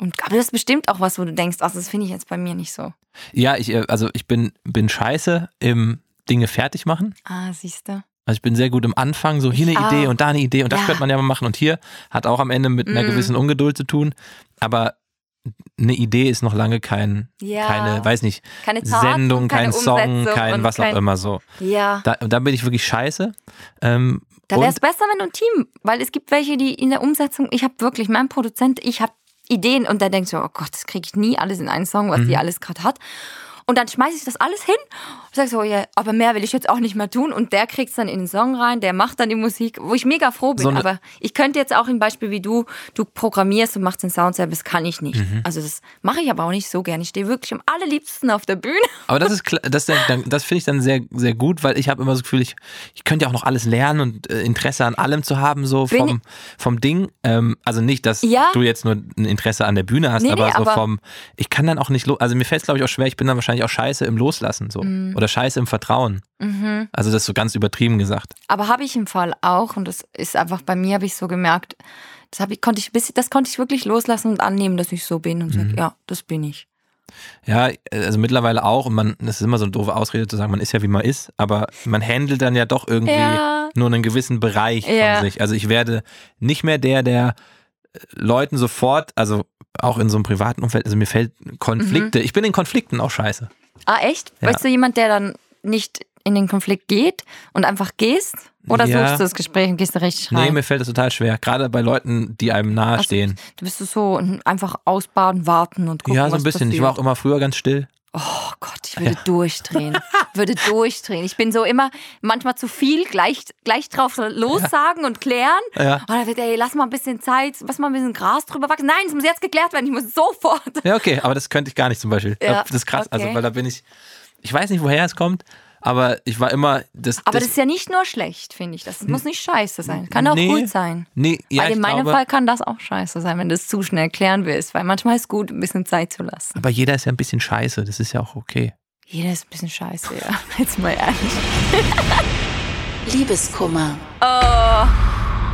Speaker 2: Und aber das ist bestimmt auch was, wo du denkst, ach, das finde ich jetzt bei mir nicht so.
Speaker 3: Ja, ich, äh, also ich bin, bin scheiße im Dinge fertig machen.
Speaker 2: Ah, siehst du.
Speaker 3: Also ich bin sehr gut im Anfang, so hier eine
Speaker 2: Ich
Speaker 3: Idee
Speaker 2: auch.
Speaker 3: und da eine Idee und das
Speaker 2: Ja.
Speaker 3: könnte man ja mal machen und hier hat auch am Ende mit einer
Speaker 2: Mhm.
Speaker 3: gewissen Ungeduld zu tun. Aber eine Idee ist noch lange kein,
Speaker 2: Ja.
Speaker 3: keine, weiß nicht,
Speaker 2: Keine Tat
Speaker 3: Sendung, kein Song,
Speaker 2: Umsetzung
Speaker 3: kein was auch
Speaker 2: kein-
Speaker 3: immer so.
Speaker 2: Ja.
Speaker 3: Da, da bin ich wirklich scheiße. Ähm,
Speaker 2: Da wäre es besser, wenn du ein Team, weil es gibt welche, die in der Umsetzung, ich habe wirklich, mein Produzent, ich habe Ideen und der denkt so, oh Gott, das kriege ich nie alles in einen Song, was
Speaker 3: Mhm.
Speaker 2: die alles gerade hat. Und dann schmeiße ich das alles hin und sage so, ja, aber mehr will ich jetzt auch nicht mehr tun. Und der kriegt es dann in den Song rein, der macht dann die Musik, wo ich mega froh bin.
Speaker 3: So
Speaker 2: aber ich könnte jetzt auch ein Beispiel wie du, du programmierst und machst den Soundservice, kann ich nicht.
Speaker 3: Mhm.
Speaker 2: Also das mache ich aber auch nicht so gern. Ich stehe wirklich am allerliebsten auf der Bühne.
Speaker 3: Aber das ist das, das finde ich dann sehr, sehr gut, weil ich habe immer so das Gefühl, ich, ich könnte ja auch noch alles lernen und äh, Interesse an allem zu haben, so
Speaker 2: Bin
Speaker 3: vom, vom Ding. Ähm, also nicht, dass
Speaker 2: Ja.
Speaker 3: du jetzt nur ein Interesse an der Bühne hast,
Speaker 2: Nee,
Speaker 3: aber
Speaker 2: nee,
Speaker 3: so
Speaker 2: aber-
Speaker 3: vom, ich kann dann auch nicht, also mir fällt es glaube ich auch schwer, ich bin dann wahrscheinlich auch scheiße im Loslassen so.
Speaker 2: Mhm.
Speaker 3: Oder scheiße im Vertrauen. Also das ist so ganz übertrieben gesagt.
Speaker 2: Aber habe ich im Fall auch und das ist einfach bei mir habe ich so gemerkt, das ich konnte ich das konnte ich wirklich loslassen und annehmen, dass ich so bin und
Speaker 3: Mhm.
Speaker 2: sag, ja, das bin ich.
Speaker 3: Ja, also mittlerweile auch und man, das ist immer so eine doofe Ausrede zu sagen, man ist ja wie man ist, aber man handelt dann ja doch irgendwie
Speaker 2: Ja.
Speaker 3: nur einen gewissen Bereich
Speaker 2: Ja.
Speaker 3: von sich. Also ich werde nicht mehr der, der äh, Leuten sofort, also auch in so einem privaten Umfeld, also mir fällt Konflikte,
Speaker 2: Mhm.
Speaker 3: ich bin in Konflikten auch scheiße.
Speaker 2: Ah, echt?
Speaker 3: Ja.
Speaker 2: Bist du jemand, der dann nicht in den Konflikt geht und einfach gehst? Oder
Speaker 3: Ja.
Speaker 2: suchst du das Gespräch und gehst da richtig rein?
Speaker 3: Nee, mir fällt das total schwer, gerade bei Leuten, die einem nahestehen.
Speaker 2: du bist so einfach ausbaden, warten und gucken,
Speaker 3: ja, so ein bisschen. Ich
Speaker 2: passiert.
Speaker 3: war auch immer früher ganz still.
Speaker 2: Oh Gott, ich würde durchdrehen. würde durchdrehen. Ich bin so immer manchmal zu viel gleich, gleich drauf lossagen und klären.
Speaker 3: Ja.
Speaker 2: Und dann wird, ey, lass mal ein bisschen Zeit, lass mal ein bisschen Gras drüber wachsen. Nein, es muss jetzt geklärt werden, ich muss sofort.
Speaker 3: Ja, okay, aber das könnte ich gar nicht zum Beispiel.
Speaker 2: Ja,
Speaker 3: das ist krass, also
Speaker 2: okay.
Speaker 3: weil da bin ich, ich weiß nicht, woher es kommt, aber ich war immer, das,
Speaker 2: Aber das
Speaker 3: das
Speaker 2: ist ja nicht nur schlecht, finde ich. Das muss nicht scheiße sein. Kann auch
Speaker 3: Nee.
Speaker 2: gut sein.
Speaker 3: Nee, ja,
Speaker 2: weil in meinem
Speaker 3: glaube,
Speaker 2: Fall kann das auch scheiße sein, wenn du es zu schnell klären willst. Weil manchmal ist es gut, ein bisschen Zeit zu lassen.
Speaker 3: Aber jeder ist ja ein bisschen scheiße, das ist ja auch okay.
Speaker 2: Jeder ist ein bisschen scheiße, ja. Jetzt mal ehrlich.
Speaker 1: Liebeskummer.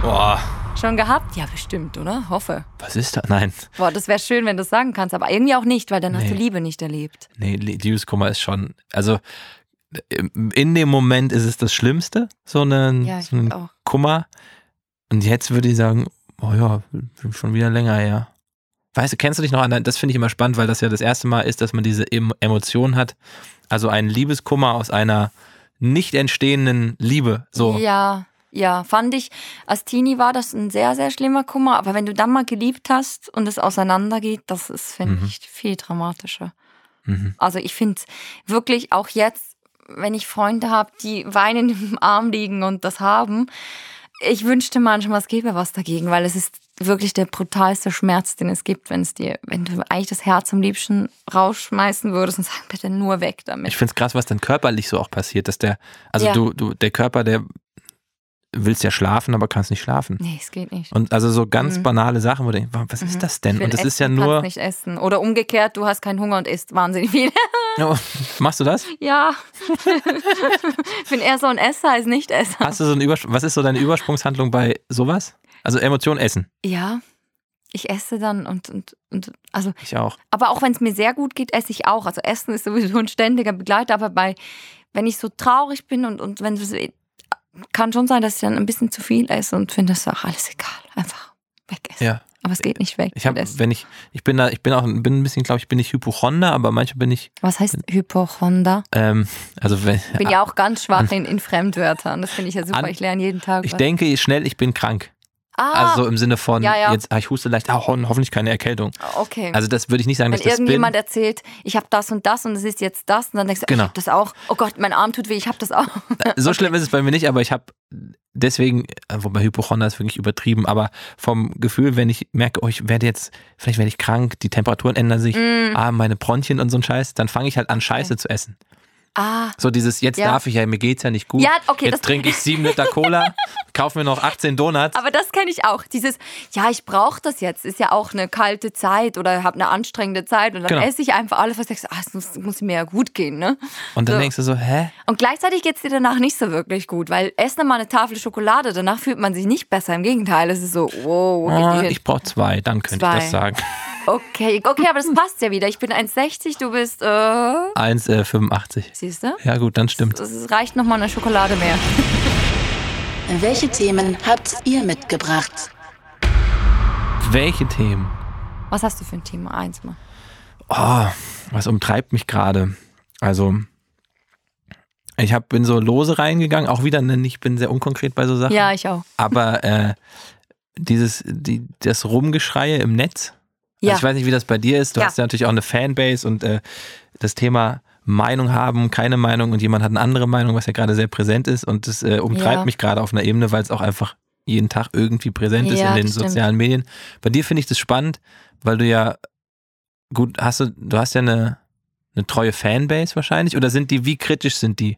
Speaker 3: Boah,
Speaker 2: Schon gehabt? Ja, bestimmt, oder? Hoffe.
Speaker 3: was ist da? Nein,
Speaker 2: Boah, das wäre schön, wenn du es sagen kannst, aber irgendwie auch nicht, weil dann hast du
Speaker 3: Nee.
Speaker 2: Liebe nicht erlebt.
Speaker 3: nee, Liebeskummer ist schon, also in dem Moment ist es das Schlimmste, so ein,
Speaker 2: Ja,
Speaker 3: so. Kummer. Und jetzt würde ich sagen, oh ja, schon wieder länger her. Weißt du, kennst du dich noch an, das finde ich immer spannend, weil das ja das erste Mal ist, dass man diese Em- Emotion hat. Also ein Liebeskummer aus einer nicht entstehenden Liebe. So.
Speaker 2: Ja, ja, fand ich, als Teenie war das ein sehr, sehr schlimmer Kummer, aber wenn du dann mal geliebt hast und es auseinandergeht, das ist, finde ich, viel dramatischer.
Speaker 3: Mhm.
Speaker 2: Also ich finde wirklich auch jetzt, wenn ich Freunde habe, die weinen im Arm liegen und das haben, ich wünschte manchmal, es gäbe was dagegen, weil es ist wirklich der brutalste Schmerz, den es gibt, wenn es dir, wenn du eigentlich das Herz am liebsten rausschmeißen würdest und sagen, bitte nur weg damit.
Speaker 3: Ich finde es krass, was dann körperlich so auch passiert, dass der, also
Speaker 2: Ja.
Speaker 3: du, du, der Körper, der willst ja schlafen, aber kannst nicht schlafen.
Speaker 2: Nee, es geht nicht.
Speaker 3: Und also so ganz
Speaker 2: Mhm.
Speaker 3: banale Sachen, wo du denkst, was ist das denn? Und das ist ja nur.
Speaker 2: nicht essen. Oder umgekehrt, du hast keinen Hunger und isst wahnsinnig viel.
Speaker 3: Ja, machst du das?
Speaker 2: ja. ich bin eher so ein Esser als Nicht-Esser.
Speaker 3: Hast du so einen Übersprung, was ist so deine Übersprungshandlung bei sowas? Also Emotion essen.
Speaker 2: Ja. Ich esse dann und, und, und also,
Speaker 3: Ich auch.
Speaker 2: aber auch wenn es mir sehr gut geht, esse ich auch. Also Essen ist sowieso ein ständiger Begleiter, aber bei, wenn ich so traurig bin und, und wenn es kann schon sein, dass ich dann ein bisschen zu viel esse und finde, das ist auch alles egal. Einfach wegessen.
Speaker 3: Ja.
Speaker 2: Aber es geht nicht weg.
Speaker 3: Ich habe, wenn ich, ich bin da, ich bin auch, bin ein bisschen, glaube ich, bin ich Hypochonder, aber manchmal bin ich,
Speaker 2: Was heißt Hypochonder?
Speaker 3: ähm, also wenn,
Speaker 2: Ich bin ja auch ganz schwach in, in Fremdwörtern. Das finde ich ja super.
Speaker 3: An-
Speaker 2: Ich lerne jeden Tag.
Speaker 3: ich
Speaker 2: was.
Speaker 3: denke schnell, ich bin krank.
Speaker 2: Ah,
Speaker 3: Also so im Sinne von,
Speaker 2: Ja, ja.
Speaker 3: jetzt, ah, ich huste leicht, ah, ho hoffentlich keine Erkältung.
Speaker 2: okay.
Speaker 3: Also das würde ich nicht sagen,
Speaker 2: Wenn
Speaker 3: dass ich das bin.
Speaker 2: irgendjemand erzählt, ich habe das und das und es ist jetzt das, und dann denkst du,
Speaker 3: Genau.
Speaker 2: ich habe das auch. Oh Gott, mein Arm tut weh, ich habe das auch.
Speaker 3: So schlimm ist es bei mir nicht, aber ich habe deswegen, äh, wobei Hypochonder ist wirklich übertrieben, aber vom Gefühl, wenn ich merke, oh, ich werde jetzt, vielleicht werde ich krank, die Temperaturen ändern sich,
Speaker 2: Mm.
Speaker 3: ah, meine Bronchien und so ein Scheiß, dann fange ich halt an, Scheiße zu essen.
Speaker 2: Ah,
Speaker 3: So dieses, jetzt
Speaker 2: Ja.
Speaker 3: darf ich ja, mir geht's ja nicht gut.
Speaker 2: Ja, okay,
Speaker 3: jetzt trinke ich sieben Liter Cola, kaufe mir noch 18 Donuts.
Speaker 2: aber das kenne ich auch. Dieses, ja, ich brauche das jetzt. Ist ja auch eine kalte Zeit oder habe eine anstrengende Zeit und dann
Speaker 3: Genau.
Speaker 2: esse ich einfach alles, was ich sage, ah, es muss, muss mir ja gut gehen, ne?
Speaker 3: und dann
Speaker 2: so.
Speaker 3: denkst du so, hä?
Speaker 2: Und gleichzeitig geht es dir danach nicht so wirklich gut, weil ess mal eine Tafel Schokolade, danach fühlt man sich nicht besser. Im Gegenteil, es ist so, wow,
Speaker 3: Oh, ich brauche zwei, dann könnte ich das sagen.
Speaker 2: Okay, okay, aber das passt ja wieder. Ich bin 1,60, du bist, äh,
Speaker 3: 1,85.
Speaker 2: siehst du?
Speaker 3: Ja gut, dann stimmt.
Speaker 2: Es reicht noch mal eine Schokolade mehr.
Speaker 1: Welche Themen habt ihr mitgebracht?
Speaker 3: Welche Themen?
Speaker 2: Was hast du für ein Thema? Eins mal.
Speaker 3: Oh, was umtreibt mich gerade? Also, ich hab, bin so lose reingegangen, auch wieder, ne, ich bin sehr unkonkret bei so Sachen.
Speaker 2: Ja, ich auch.
Speaker 3: Aber äh, dieses, die, das Rumgeschreie im Netz,
Speaker 2: Ja.
Speaker 3: also ich weiß nicht, wie das bei dir ist. Du
Speaker 2: Ja.
Speaker 3: hast ja natürlich auch eine Fanbase und äh, das Thema Meinung haben, keine Meinung und jemand hat eine andere Meinung, was ja gerade sehr präsent ist. Und das äh, umtreibt
Speaker 2: Ja.
Speaker 3: mich gerade auf einer Ebene, weil es auch einfach jeden Tag irgendwie präsent ist in den sozialen Medien. Bei dir finde ich das spannend, weil du ja gut, hast du, du hast ja eine, eine treue Fanbase wahrscheinlich. Oder sind die, wie kritisch sind die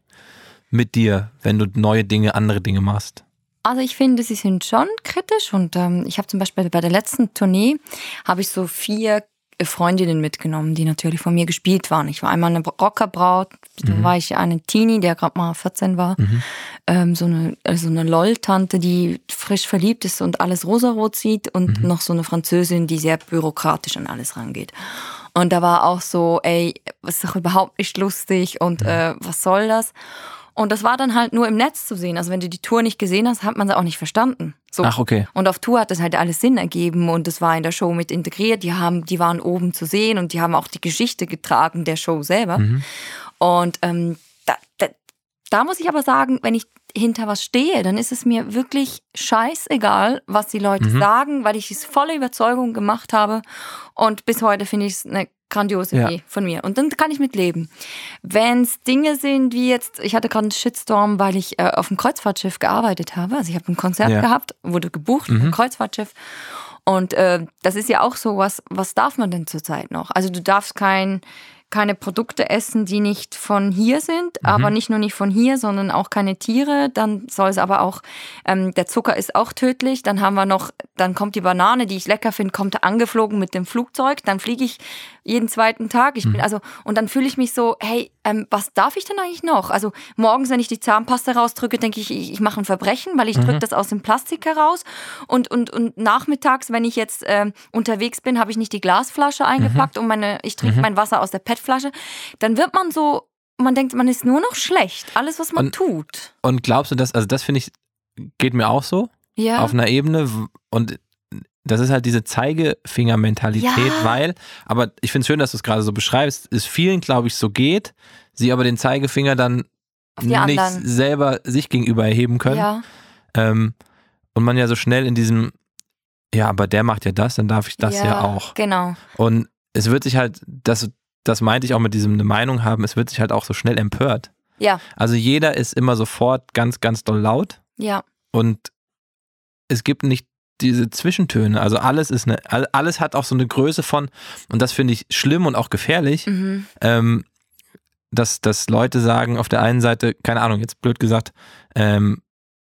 Speaker 3: mit dir, wenn du neue Dinge, andere Dinge machst?
Speaker 2: Also ich finde, sie sind schon kritisch und ähm, ich habe zum Beispiel bei der letzten Tournee habe ich so vier Freundinnen mitgenommen, die natürlich von mir gespielt waren. Ich war einmal eine Rockerbraut, dann war ich eine Teenie, der gerade mal 14 war, ähm, so eine, also eine LOL-Tante, die frisch verliebt ist und alles rosarot sieht und noch so eine Französin, die sehr bürokratisch an alles rangeht. Und da war auch so, ey, was ist doch überhaupt nicht lustig und äh, was soll das? Und das war dann halt nur im Netz zu sehen. Also wenn du die Tour nicht gesehen hast, hat man sie auch nicht verstanden. So.
Speaker 3: Ach, okay.
Speaker 2: Und auf Tour hat das halt alles Sinn ergeben und es war in der Show mit integriert. Die haben, die waren oben zu sehen und die haben auch die Geschichte getragen der Show selber. Und ähm, da, da, da muss ich aber sagen, wenn ich hinter was stehe, dann ist es mir wirklich scheißegal, was die Leute sagen, weil ich es voller Überzeugung gemacht habe. Und bis heute finde ich es eine grandiose
Speaker 3: Ja.
Speaker 2: Idee von mir. Und dann kann ich mit leben. Wenn es Dinge sind wie jetzt, ich hatte gerade einen Shitstorm, weil ich äh, auf dem Kreuzfahrtschiff gearbeitet habe. Also ich habe ein Konzert
Speaker 3: Ja.
Speaker 2: gehabt, wurde gebucht, ein Kreuzfahrtschiff. Und äh, das ist ja auch so, was, was darf man denn zurzeit noch? Also du darfst kein, keine Produkte essen, die nicht von hier sind, aber nicht nur nicht von hier, sondern auch keine Tiere. Dann soll es aber auch, ähm, der Zucker ist auch tödlich. Dann haben wir noch, dann kommt die Banane, die ich lecker finde, kommt angeflogen mit dem Flugzeug. Dann fliege ich jeden zweiten Tag. Ich bin also, und dann fühle ich mich so, hey, ähm, was darf ich denn eigentlich noch? Also morgens, wenn ich die Zahnpasta rausdrücke, denke ich, ich, ich mache ein Verbrechen, weil ich drücke das aus dem Plastik heraus. Und, und, und nachmittags, wenn ich jetzt ähm, unterwegs bin, habe ich nicht die Glasflasche eingepackt und meine, ich trinke mein Wasser aus der PET-Flasche. Dann wird man so, man denkt, man ist nur noch schlecht. Alles, was man
Speaker 3: Und-
Speaker 2: tut.
Speaker 3: Und glaubst du das, also das finde ich, geht mir auch so
Speaker 2: Ja.
Speaker 3: auf einer Ebene und das ist halt diese Zeigefinger-Mentalität,
Speaker 2: Ja.
Speaker 3: weil, aber ich finde es schön, dass du es gerade so beschreibst, es vielen, glaube ich, so geht, sie aber den Zeigefinger dann nicht
Speaker 2: anderen.
Speaker 3: selber sich gegenüber erheben können.
Speaker 2: ja.
Speaker 3: Ähm, und man ja so schnell in diesem, ja, aber der macht ja das, dann darf ich das ja, auch.
Speaker 2: Genau.
Speaker 3: Und es wird sich halt, das, das meinte ich auch mit diesem eine Meinung haben, es wird sich halt auch so schnell empört.
Speaker 2: Ja,
Speaker 3: Also jeder ist immer sofort ganz, ganz doll laut
Speaker 2: ja.
Speaker 3: und es gibt nicht diese Zwischentöne. Also alles ist eine, all- alles hat auch so eine Größe von, und das finde ich schlimm und auch gefährlich,
Speaker 2: Mhm.
Speaker 3: ähm, dass, dass Leute sagen, auf der einen Seite, keine Ahnung, jetzt blöd gesagt, ähm,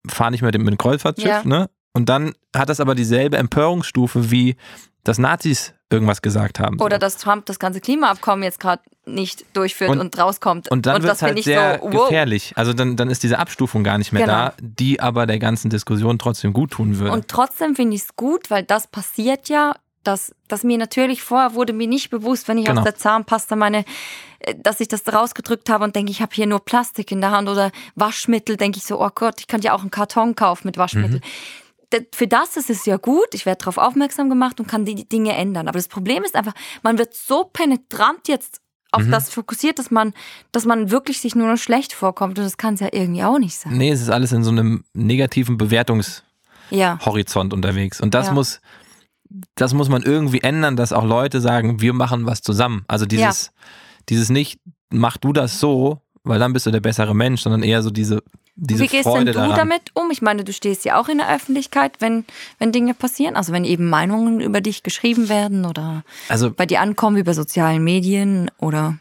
Speaker 3: fahr nicht mehr mit dem Kreuzfahrtschiff,
Speaker 2: Ja.
Speaker 3: ne? Und dann hat das aber dieselbe Empörungsstufe wie, dass Nazis irgendwas gesagt haben.
Speaker 2: Oder
Speaker 3: so.
Speaker 2: dass Trump das ganze Klimaabkommen jetzt gerade nicht durchführt
Speaker 3: Und-
Speaker 2: und, rauskommt.
Speaker 3: Und dann wird
Speaker 2: das
Speaker 3: es halt
Speaker 2: finde ich
Speaker 3: sehr
Speaker 2: so, wow.
Speaker 3: gefährlich. Also dann, dann ist diese Abstufung gar nicht mehr
Speaker 2: Genau.
Speaker 3: da, die aber der ganzen Diskussion trotzdem gut tun würde.
Speaker 2: Und trotzdem finde ich es gut, weil das passiert ja, dass, dass mir natürlich vorher wurde mir nicht bewusst, wenn ich
Speaker 3: Genau.
Speaker 2: aus der Zahnpasta meine, äh, dass ich das rausgedrückt habe und denke, ich habe hier nur Plastik in der Hand oder Waschmittel, denke ich so, oh Gott, ich kann ja auch einen Karton kaufen mit Waschmittel. D- Für das ist es ja gut, ich werde darauf aufmerksam gemacht und kann die Dinge ändern. Aber das Problem ist einfach, man wird so penetrant jetzt auf
Speaker 3: Mhm.
Speaker 2: das fokussiert, dass man, dass man wirklich sich nur noch schlecht vorkommt und das kann es ja irgendwie auch nicht sein.
Speaker 3: nee, es ist alles in so einem negativen Bewertungshorizont
Speaker 2: Ja,
Speaker 3: unterwegs. Und das
Speaker 2: Ja.
Speaker 3: muss, das muss man irgendwie ändern, dass auch Leute sagen, wir machen was zusammen. Also dieses, dieses nicht, mach du das so, weil dann bist du der bessere Mensch, sondern eher so diese, diese
Speaker 2: Wie gehst
Speaker 3: Freude
Speaker 2: denn du
Speaker 3: daran.
Speaker 2: damit um? Ich meine, du stehst ja auch in der Öffentlichkeit, wenn, wenn Dinge passieren. Also wenn eben Meinungen über dich geschrieben werden oder
Speaker 3: Also
Speaker 2: bei dir ankommen über sozialen Medien oder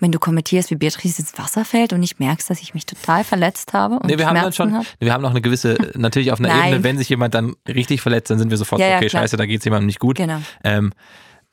Speaker 2: wenn du kommentierst, wie Beatrice ins Wasser fällt und nicht merkst, dass ich mich total verletzt habe und
Speaker 3: Nee, wir haben dann schon,
Speaker 2: hab.
Speaker 3: wir haben noch eine gewisse, natürlich auf einer. Ebene, wenn sich jemand dann richtig verletzt, dann sind wir sofort,
Speaker 2: Ja, ja,
Speaker 3: okay,
Speaker 2: klar.
Speaker 3: scheiße, da geht es jemandem nicht gut.
Speaker 2: Genau.
Speaker 3: Ähm,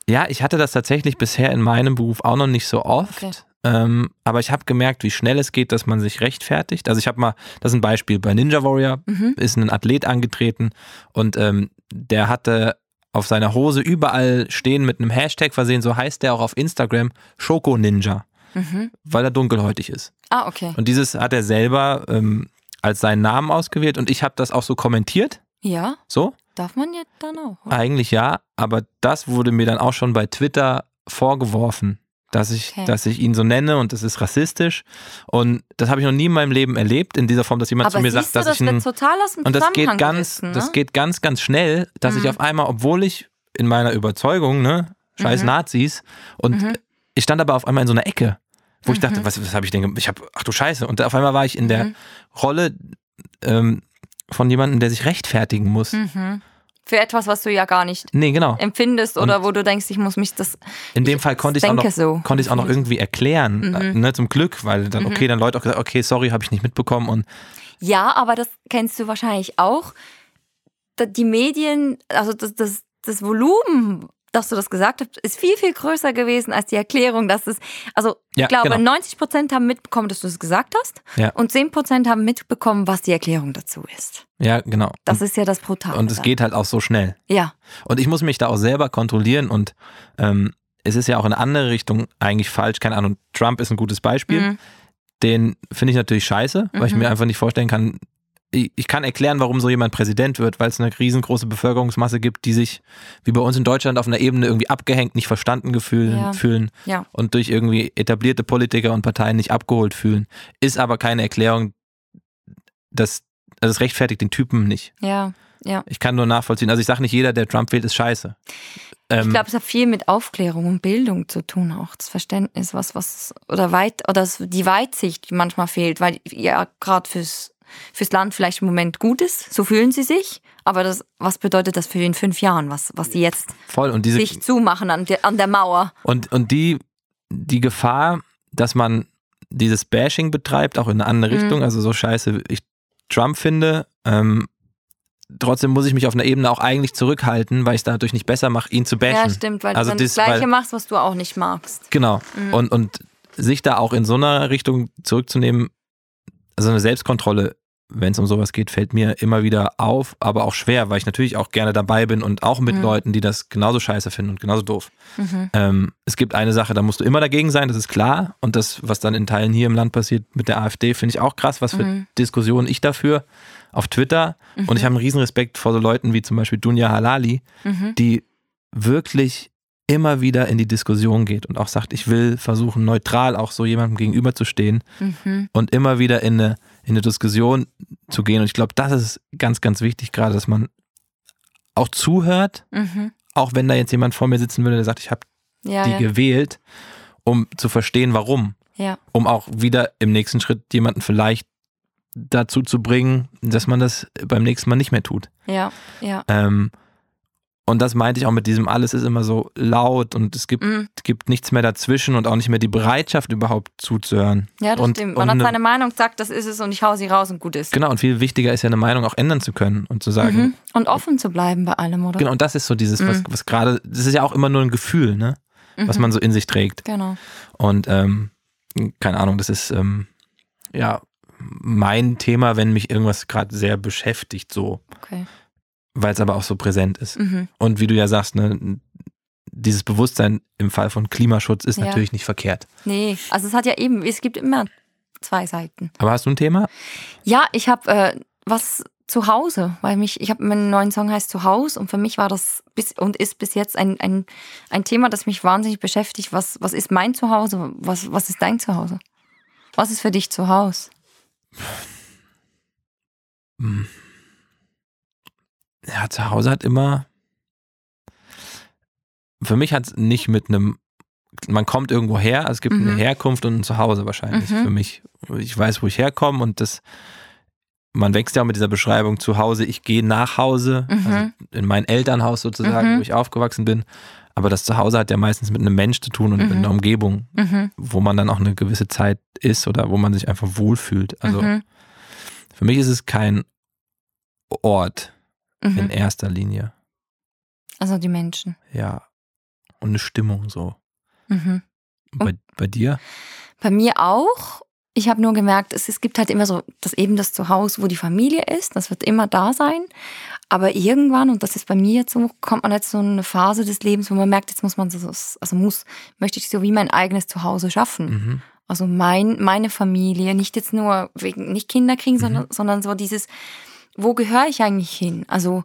Speaker 3: ja, ich hatte das tatsächlich bisher in meinem Beruf auch noch nicht so oft.
Speaker 2: Okay.
Speaker 3: Ähm, aber ich habe gemerkt, wie schnell es geht, dass man sich rechtfertigt. Also ich habe mal, das ist ein Beispiel, bei Ninja Warrior
Speaker 2: Mhm.
Speaker 3: ist ein Athlet angetreten und ähm, der hatte auf seiner Hose überall stehen mit einem Hashtag versehen, so heißt der auch auf Instagram, Schoko Ninja,
Speaker 2: Mhm.
Speaker 3: weil er dunkelhäutig ist.
Speaker 2: Ah, okay.
Speaker 3: Und dieses hat er selber ähm, als seinen Namen ausgewählt und ich habe das auch so kommentiert,
Speaker 2: Ja.
Speaker 3: so.
Speaker 2: Darf man ja dann auch. Oder?
Speaker 3: Eigentlich ja, aber das wurde mir dann auch schon bei Twitter vorgeworfen, dass ich,
Speaker 2: Okay.
Speaker 3: dass ich ihn so nenne und das ist rassistisch. Und das habe ich noch nie in meinem Leben erlebt, in dieser Form, dass jemand
Speaker 2: Aber
Speaker 3: zu mir sagt,
Speaker 2: du,
Speaker 3: dass
Speaker 2: das
Speaker 3: ich ein,
Speaker 2: total aus dem
Speaker 3: Und das geht ganz,
Speaker 2: gerissen, ne?
Speaker 3: das geht ganz, ganz schnell, dass ich
Speaker 2: Mhm.
Speaker 3: auf einmal, obwohl ich in meiner Überzeugung, ne, scheiß
Speaker 2: Mhm.
Speaker 3: Nazis, und
Speaker 2: Mhm.
Speaker 3: ich stand aber auf einmal in so einer Ecke, wo ich
Speaker 2: Mhm.
Speaker 3: dachte, was, was habe ich denn, ich habe, ach du Scheiße, und auf einmal war ich in der
Speaker 2: Mhm.
Speaker 3: Rolle ähm, von jemandem, der sich rechtfertigen muss.
Speaker 2: Mhm. Für etwas, was du ja gar nicht
Speaker 3: Nee, genau.
Speaker 2: empfindest oder wo du denkst, ich muss mich das.
Speaker 3: In dem Fall konnte ich es auch noch,
Speaker 2: so.
Speaker 3: konnte ich auch noch irgendwie erklären,
Speaker 2: Mhm.
Speaker 3: ne, zum Glück, weil dann, okay, dann Leute auch gesagt, okay, sorry, habe ich nicht mitbekommen und
Speaker 2: Ja, aber das kennst du wahrscheinlich auch. Die Medien, also das, das, das Volumen, dass du das gesagt hast, ist viel, viel größer gewesen als die Erklärung, dass es, also
Speaker 3: Ja,
Speaker 2: ich glaube,
Speaker 3: genau.
Speaker 2: 90 Prozent haben mitbekommen, dass du es gesagt hast
Speaker 3: Ja.
Speaker 2: und 10 Prozent haben mitbekommen, was die Erklärung dazu ist.
Speaker 3: ja, genau.
Speaker 2: Das ist ja das Brutale.
Speaker 3: und es geht halt auch so schnell.
Speaker 2: Ja,
Speaker 3: Und ich muss mich da auch selber kontrollieren und ähm, es ist ja auch in eine andere Richtung eigentlich falsch. Keine Ahnung, Trump ist ein gutes Beispiel.
Speaker 2: Mhm.
Speaker 3: Den finde ich natürlich scheiße, weil ich
Speaker 2: Mhm.
Speaker 3: mir einfach nicht vorstellen kann. Ich, kann erklären, warum so jemand Präsident wird, weil es eine riesengroße Bevölkerungsmasse gibt, die sich wie bei uns in Deutschland auf einer Ebene irgendwie abgehängt, nicht verstanden gefühlen,
Speaker 2: Ja.
Speaker 3: fühlen
Speaker 2: ja.
Speaker 3: und durch irgendwie etablierte Politiker und Parteien nicht abgeholt fühlen. Ist aber keine Erklärung, dass also es rechtfertigt den Typen nicht.
Speaker 2: Ja, ja.
Speaker 3: Ich kann nur nachvollziehen. Also ich sage nicht, jeder, der Trump wählt, ist scheiße. Ähm,
Speaker 2: Ich glaube, es hat viel mit Aufklärung und Bildung zu tun, auch das Verständnis, was, was, oder weit, oder die Weitsicht, die manchmal fehlt, weil ja gerade fürs, fürs Land vielleicht im Moment gut ist, so fühlen sie sich, aber das, was bedeutet das für in fünf Jahren, was, was sie jetzt
Speaker 3: voll. Und diese
Speaker 2: sich zumachen an der, an der Mauer?
Speaker 3: und, und die, die Gefahr, dass man dieses Bashing betreibt, auch in eine andere
Speaker 2: Mhm.
Speaker 3: Richtung, also so scheiße ich Trump finde, ähm, trotzdem muss ich mich auf einer Ebene auch eigentlich zurückhalten, weil ich es dadurch nicht besser mache, ihn zu bashen.
Speaker 2: Ja, stimmt, weil
Speaker 3: Also
Speaker 2: du dann
Speaker 3: das-
Speaker 2: das Gleiche
Speaker 3: weil-
Speaker 2: machst, was du auch nicht magst.
Speaker 3: Genau.
Speaker 2: Mhm.
Speaker 3: Und, und sich da auch in so einer Richtung zurückzunehmen, also eine Selbstkontrolle, wenn es um sowas geht, fällt mir immer wieder auf, aber auch schwer, weil ich natürlich auch gerne dabei bin und auch mit
Speaker 2: Mhm.
Speaker 3: Leuten, die das genauso scheiße finden und genauso doof.
Speaker 2: Mhm.
Speaker 3: Ähm, es gibt eine Sache, da musst du immer dagegen sein, das ist klar. Und das, was dann in Teilen hier im Land passiert mit der AfD, finde ich auch krass, was für
Speaker 2: Mhm.
Speaker 3: Diskussionen ich dafür auf Twitter. Und ich habe einen riesen Respekt vor so Leuten wie zum Beispiel Dunja Halali,
Speaker 2: Mhm.
Speaker 3: die wirklich immer wieder in die Diskussion geht und auch sagt, ich will versuchen, neutral auch so jemandem gegenüberzustehen
Speaker 2: Mhm.
Speaker 3: und immer wieder in eine, in eine Diskussion zu gehen. Und ich glaube, das ist ganz, ganz wichtig, gerade, dass man auch zuhört,
Speaker 2: Mhm.
Speaker 3: auch wenn da jetzt jemand vor mir sitzen würde, der sagt, ich habe
Speaker 2: Ja,
Speaker 3: die
Speaker 2: ja,
Speaker 3: gewählt, um zu verstehen, warum.
Speaker 2: ja.
Speaker 3: Um auch wieder im nächsten Schritt jemanden vielleicht dazu zu bringen, dass man das beim nächsten Mal nicht mehr tut.
Speaker 2: ja, ja.
Speaker 3: Ähm, und das meinte ich auch mit diesem, alles ist immer so laut und es gibt,
Speaker 2: Mhm.
Speaker 3: gibt nichts mehr dazwischen und auch nicht mehr die Bereitschaft, überhaupt zuzuhören.
Speaker 2: Ja, das
Speaker 3: und,
Speaker 2: stimmt.
Speaker 3: Und
Speaker 2: Man hat
Speaker 3: eine,
Speaker 2: seine Meinung, sagt, das ist es und ich hau sie raus und gut ist.
Speaker 3: genau, und viel wichtiger ist ja eine Meinung auch ändern zu können und zu sagen,
Speaker 2: Mhm. Und offen zu bleiben bei allem, oder?
Speaker 3: genau, und das ist so dieses, was,
Speaker 2: Mhm.
Speaker 3: was gerade, das ist ja auch immer nur ein Gefühl, ne? Was
Speaker 2: Mhm.
Speaker 3: man so in sich trägt.
Speaker 2: Genau.
Speaker 3: Und ähm, keine Ahnung, das ist ähm, ja mein Thema, wenn mich irgendwas gerade sehr beschäftigt, so,
Speaker 2: Okay.
Speaker 3: Weil es aber auch so präsent ist.
Speaker 2: Mhm.
Speaker 3: Und wie du ja sagst, ne, dieses Bewusstsein im Fall von Klimaschutz ist
Speaker 2: Ja.
Speaker 3: natürlich nicht verkehrt.
Speaker 2: Nee, also es hat ja eben, es gibt immer zwei Seiten.
Speaker 3: Aber hast du ein Thema?
Speaker 2: Ja, ich habe äh, was zu Hause, weil mich, ich habe meinen neuen Song heißt Zuhause und für mich war das bis und ist bis jetzt ein, ein, ein Thema, das mich wahnsinnig beschäftigt. Was, was ist mein Zuhause? Was, was ist dein Zuhause? Was ist für dich Zuhause?
Speaker 3: Ja, zu Hause hat immer. Für mich hat es nicht mit einem. Man kommt irgendwo her, also es gibt
Speaker 2: Mhm.
Speaker 3: eine Herkunft und ein Zuhause wahrscheinlich
Speaker 2: Mhm.
Speaker 3: für mich. Ich weiß, wo ich herkomme und das. Man wächst ja auch mit dieser Beschreibung zu Hause, ich gehe nach Hause,
Speaker 2: Mhm.
Speaker 3: also in mein Elternhaus sozusagen,
Speaker 2: Mhm.
Speaker 3: wo ich aufgewachsen bin. Aber das Zuhause hat ja meistens mit einem Mensch zu tun und mit
Speaker 2: Mhm.
Speaker 3: einer Umgebung,
Speaker 2: Mhm.
Speaker 3: wo man dann auch eine gewisse Zeit ist oder wo man sich einfach wohlfühlt. Also für mich ist es kein Ort in
Speaker 2: Mhm.
Speaker 3: erster Linie.
Speaker 2: Also die Menschen.
Speaker 3: Ja. Und eine Stimmung so.
Speaker 2: Mhm.
Speaker 3: Bei, bei dir?
Speaker 2: Bei mir auch. Ich habe nur gemerkt, es, es gibt halt immer so das eben das Zuhause, wo die Familie ist. Das wird immer da sein. Aber irgendwann, und das ist bei mir jetzt so, kommt man jetzt so in eine Phase des Lebens, wo man merkt, jetzt muss man so, also muss, möchte ich so wie mein eigenes Zuhause schaffen.
Speaker 3: Mhm.
Speaker 2: Also mein, meine Familie, nicht jetzt nur wegen, nicht Kinder kriegen,
Speaker 3: Mhm.
Speaker 2: sondern, sondern so dieses, wo gehöre ich eigentlich hin? Also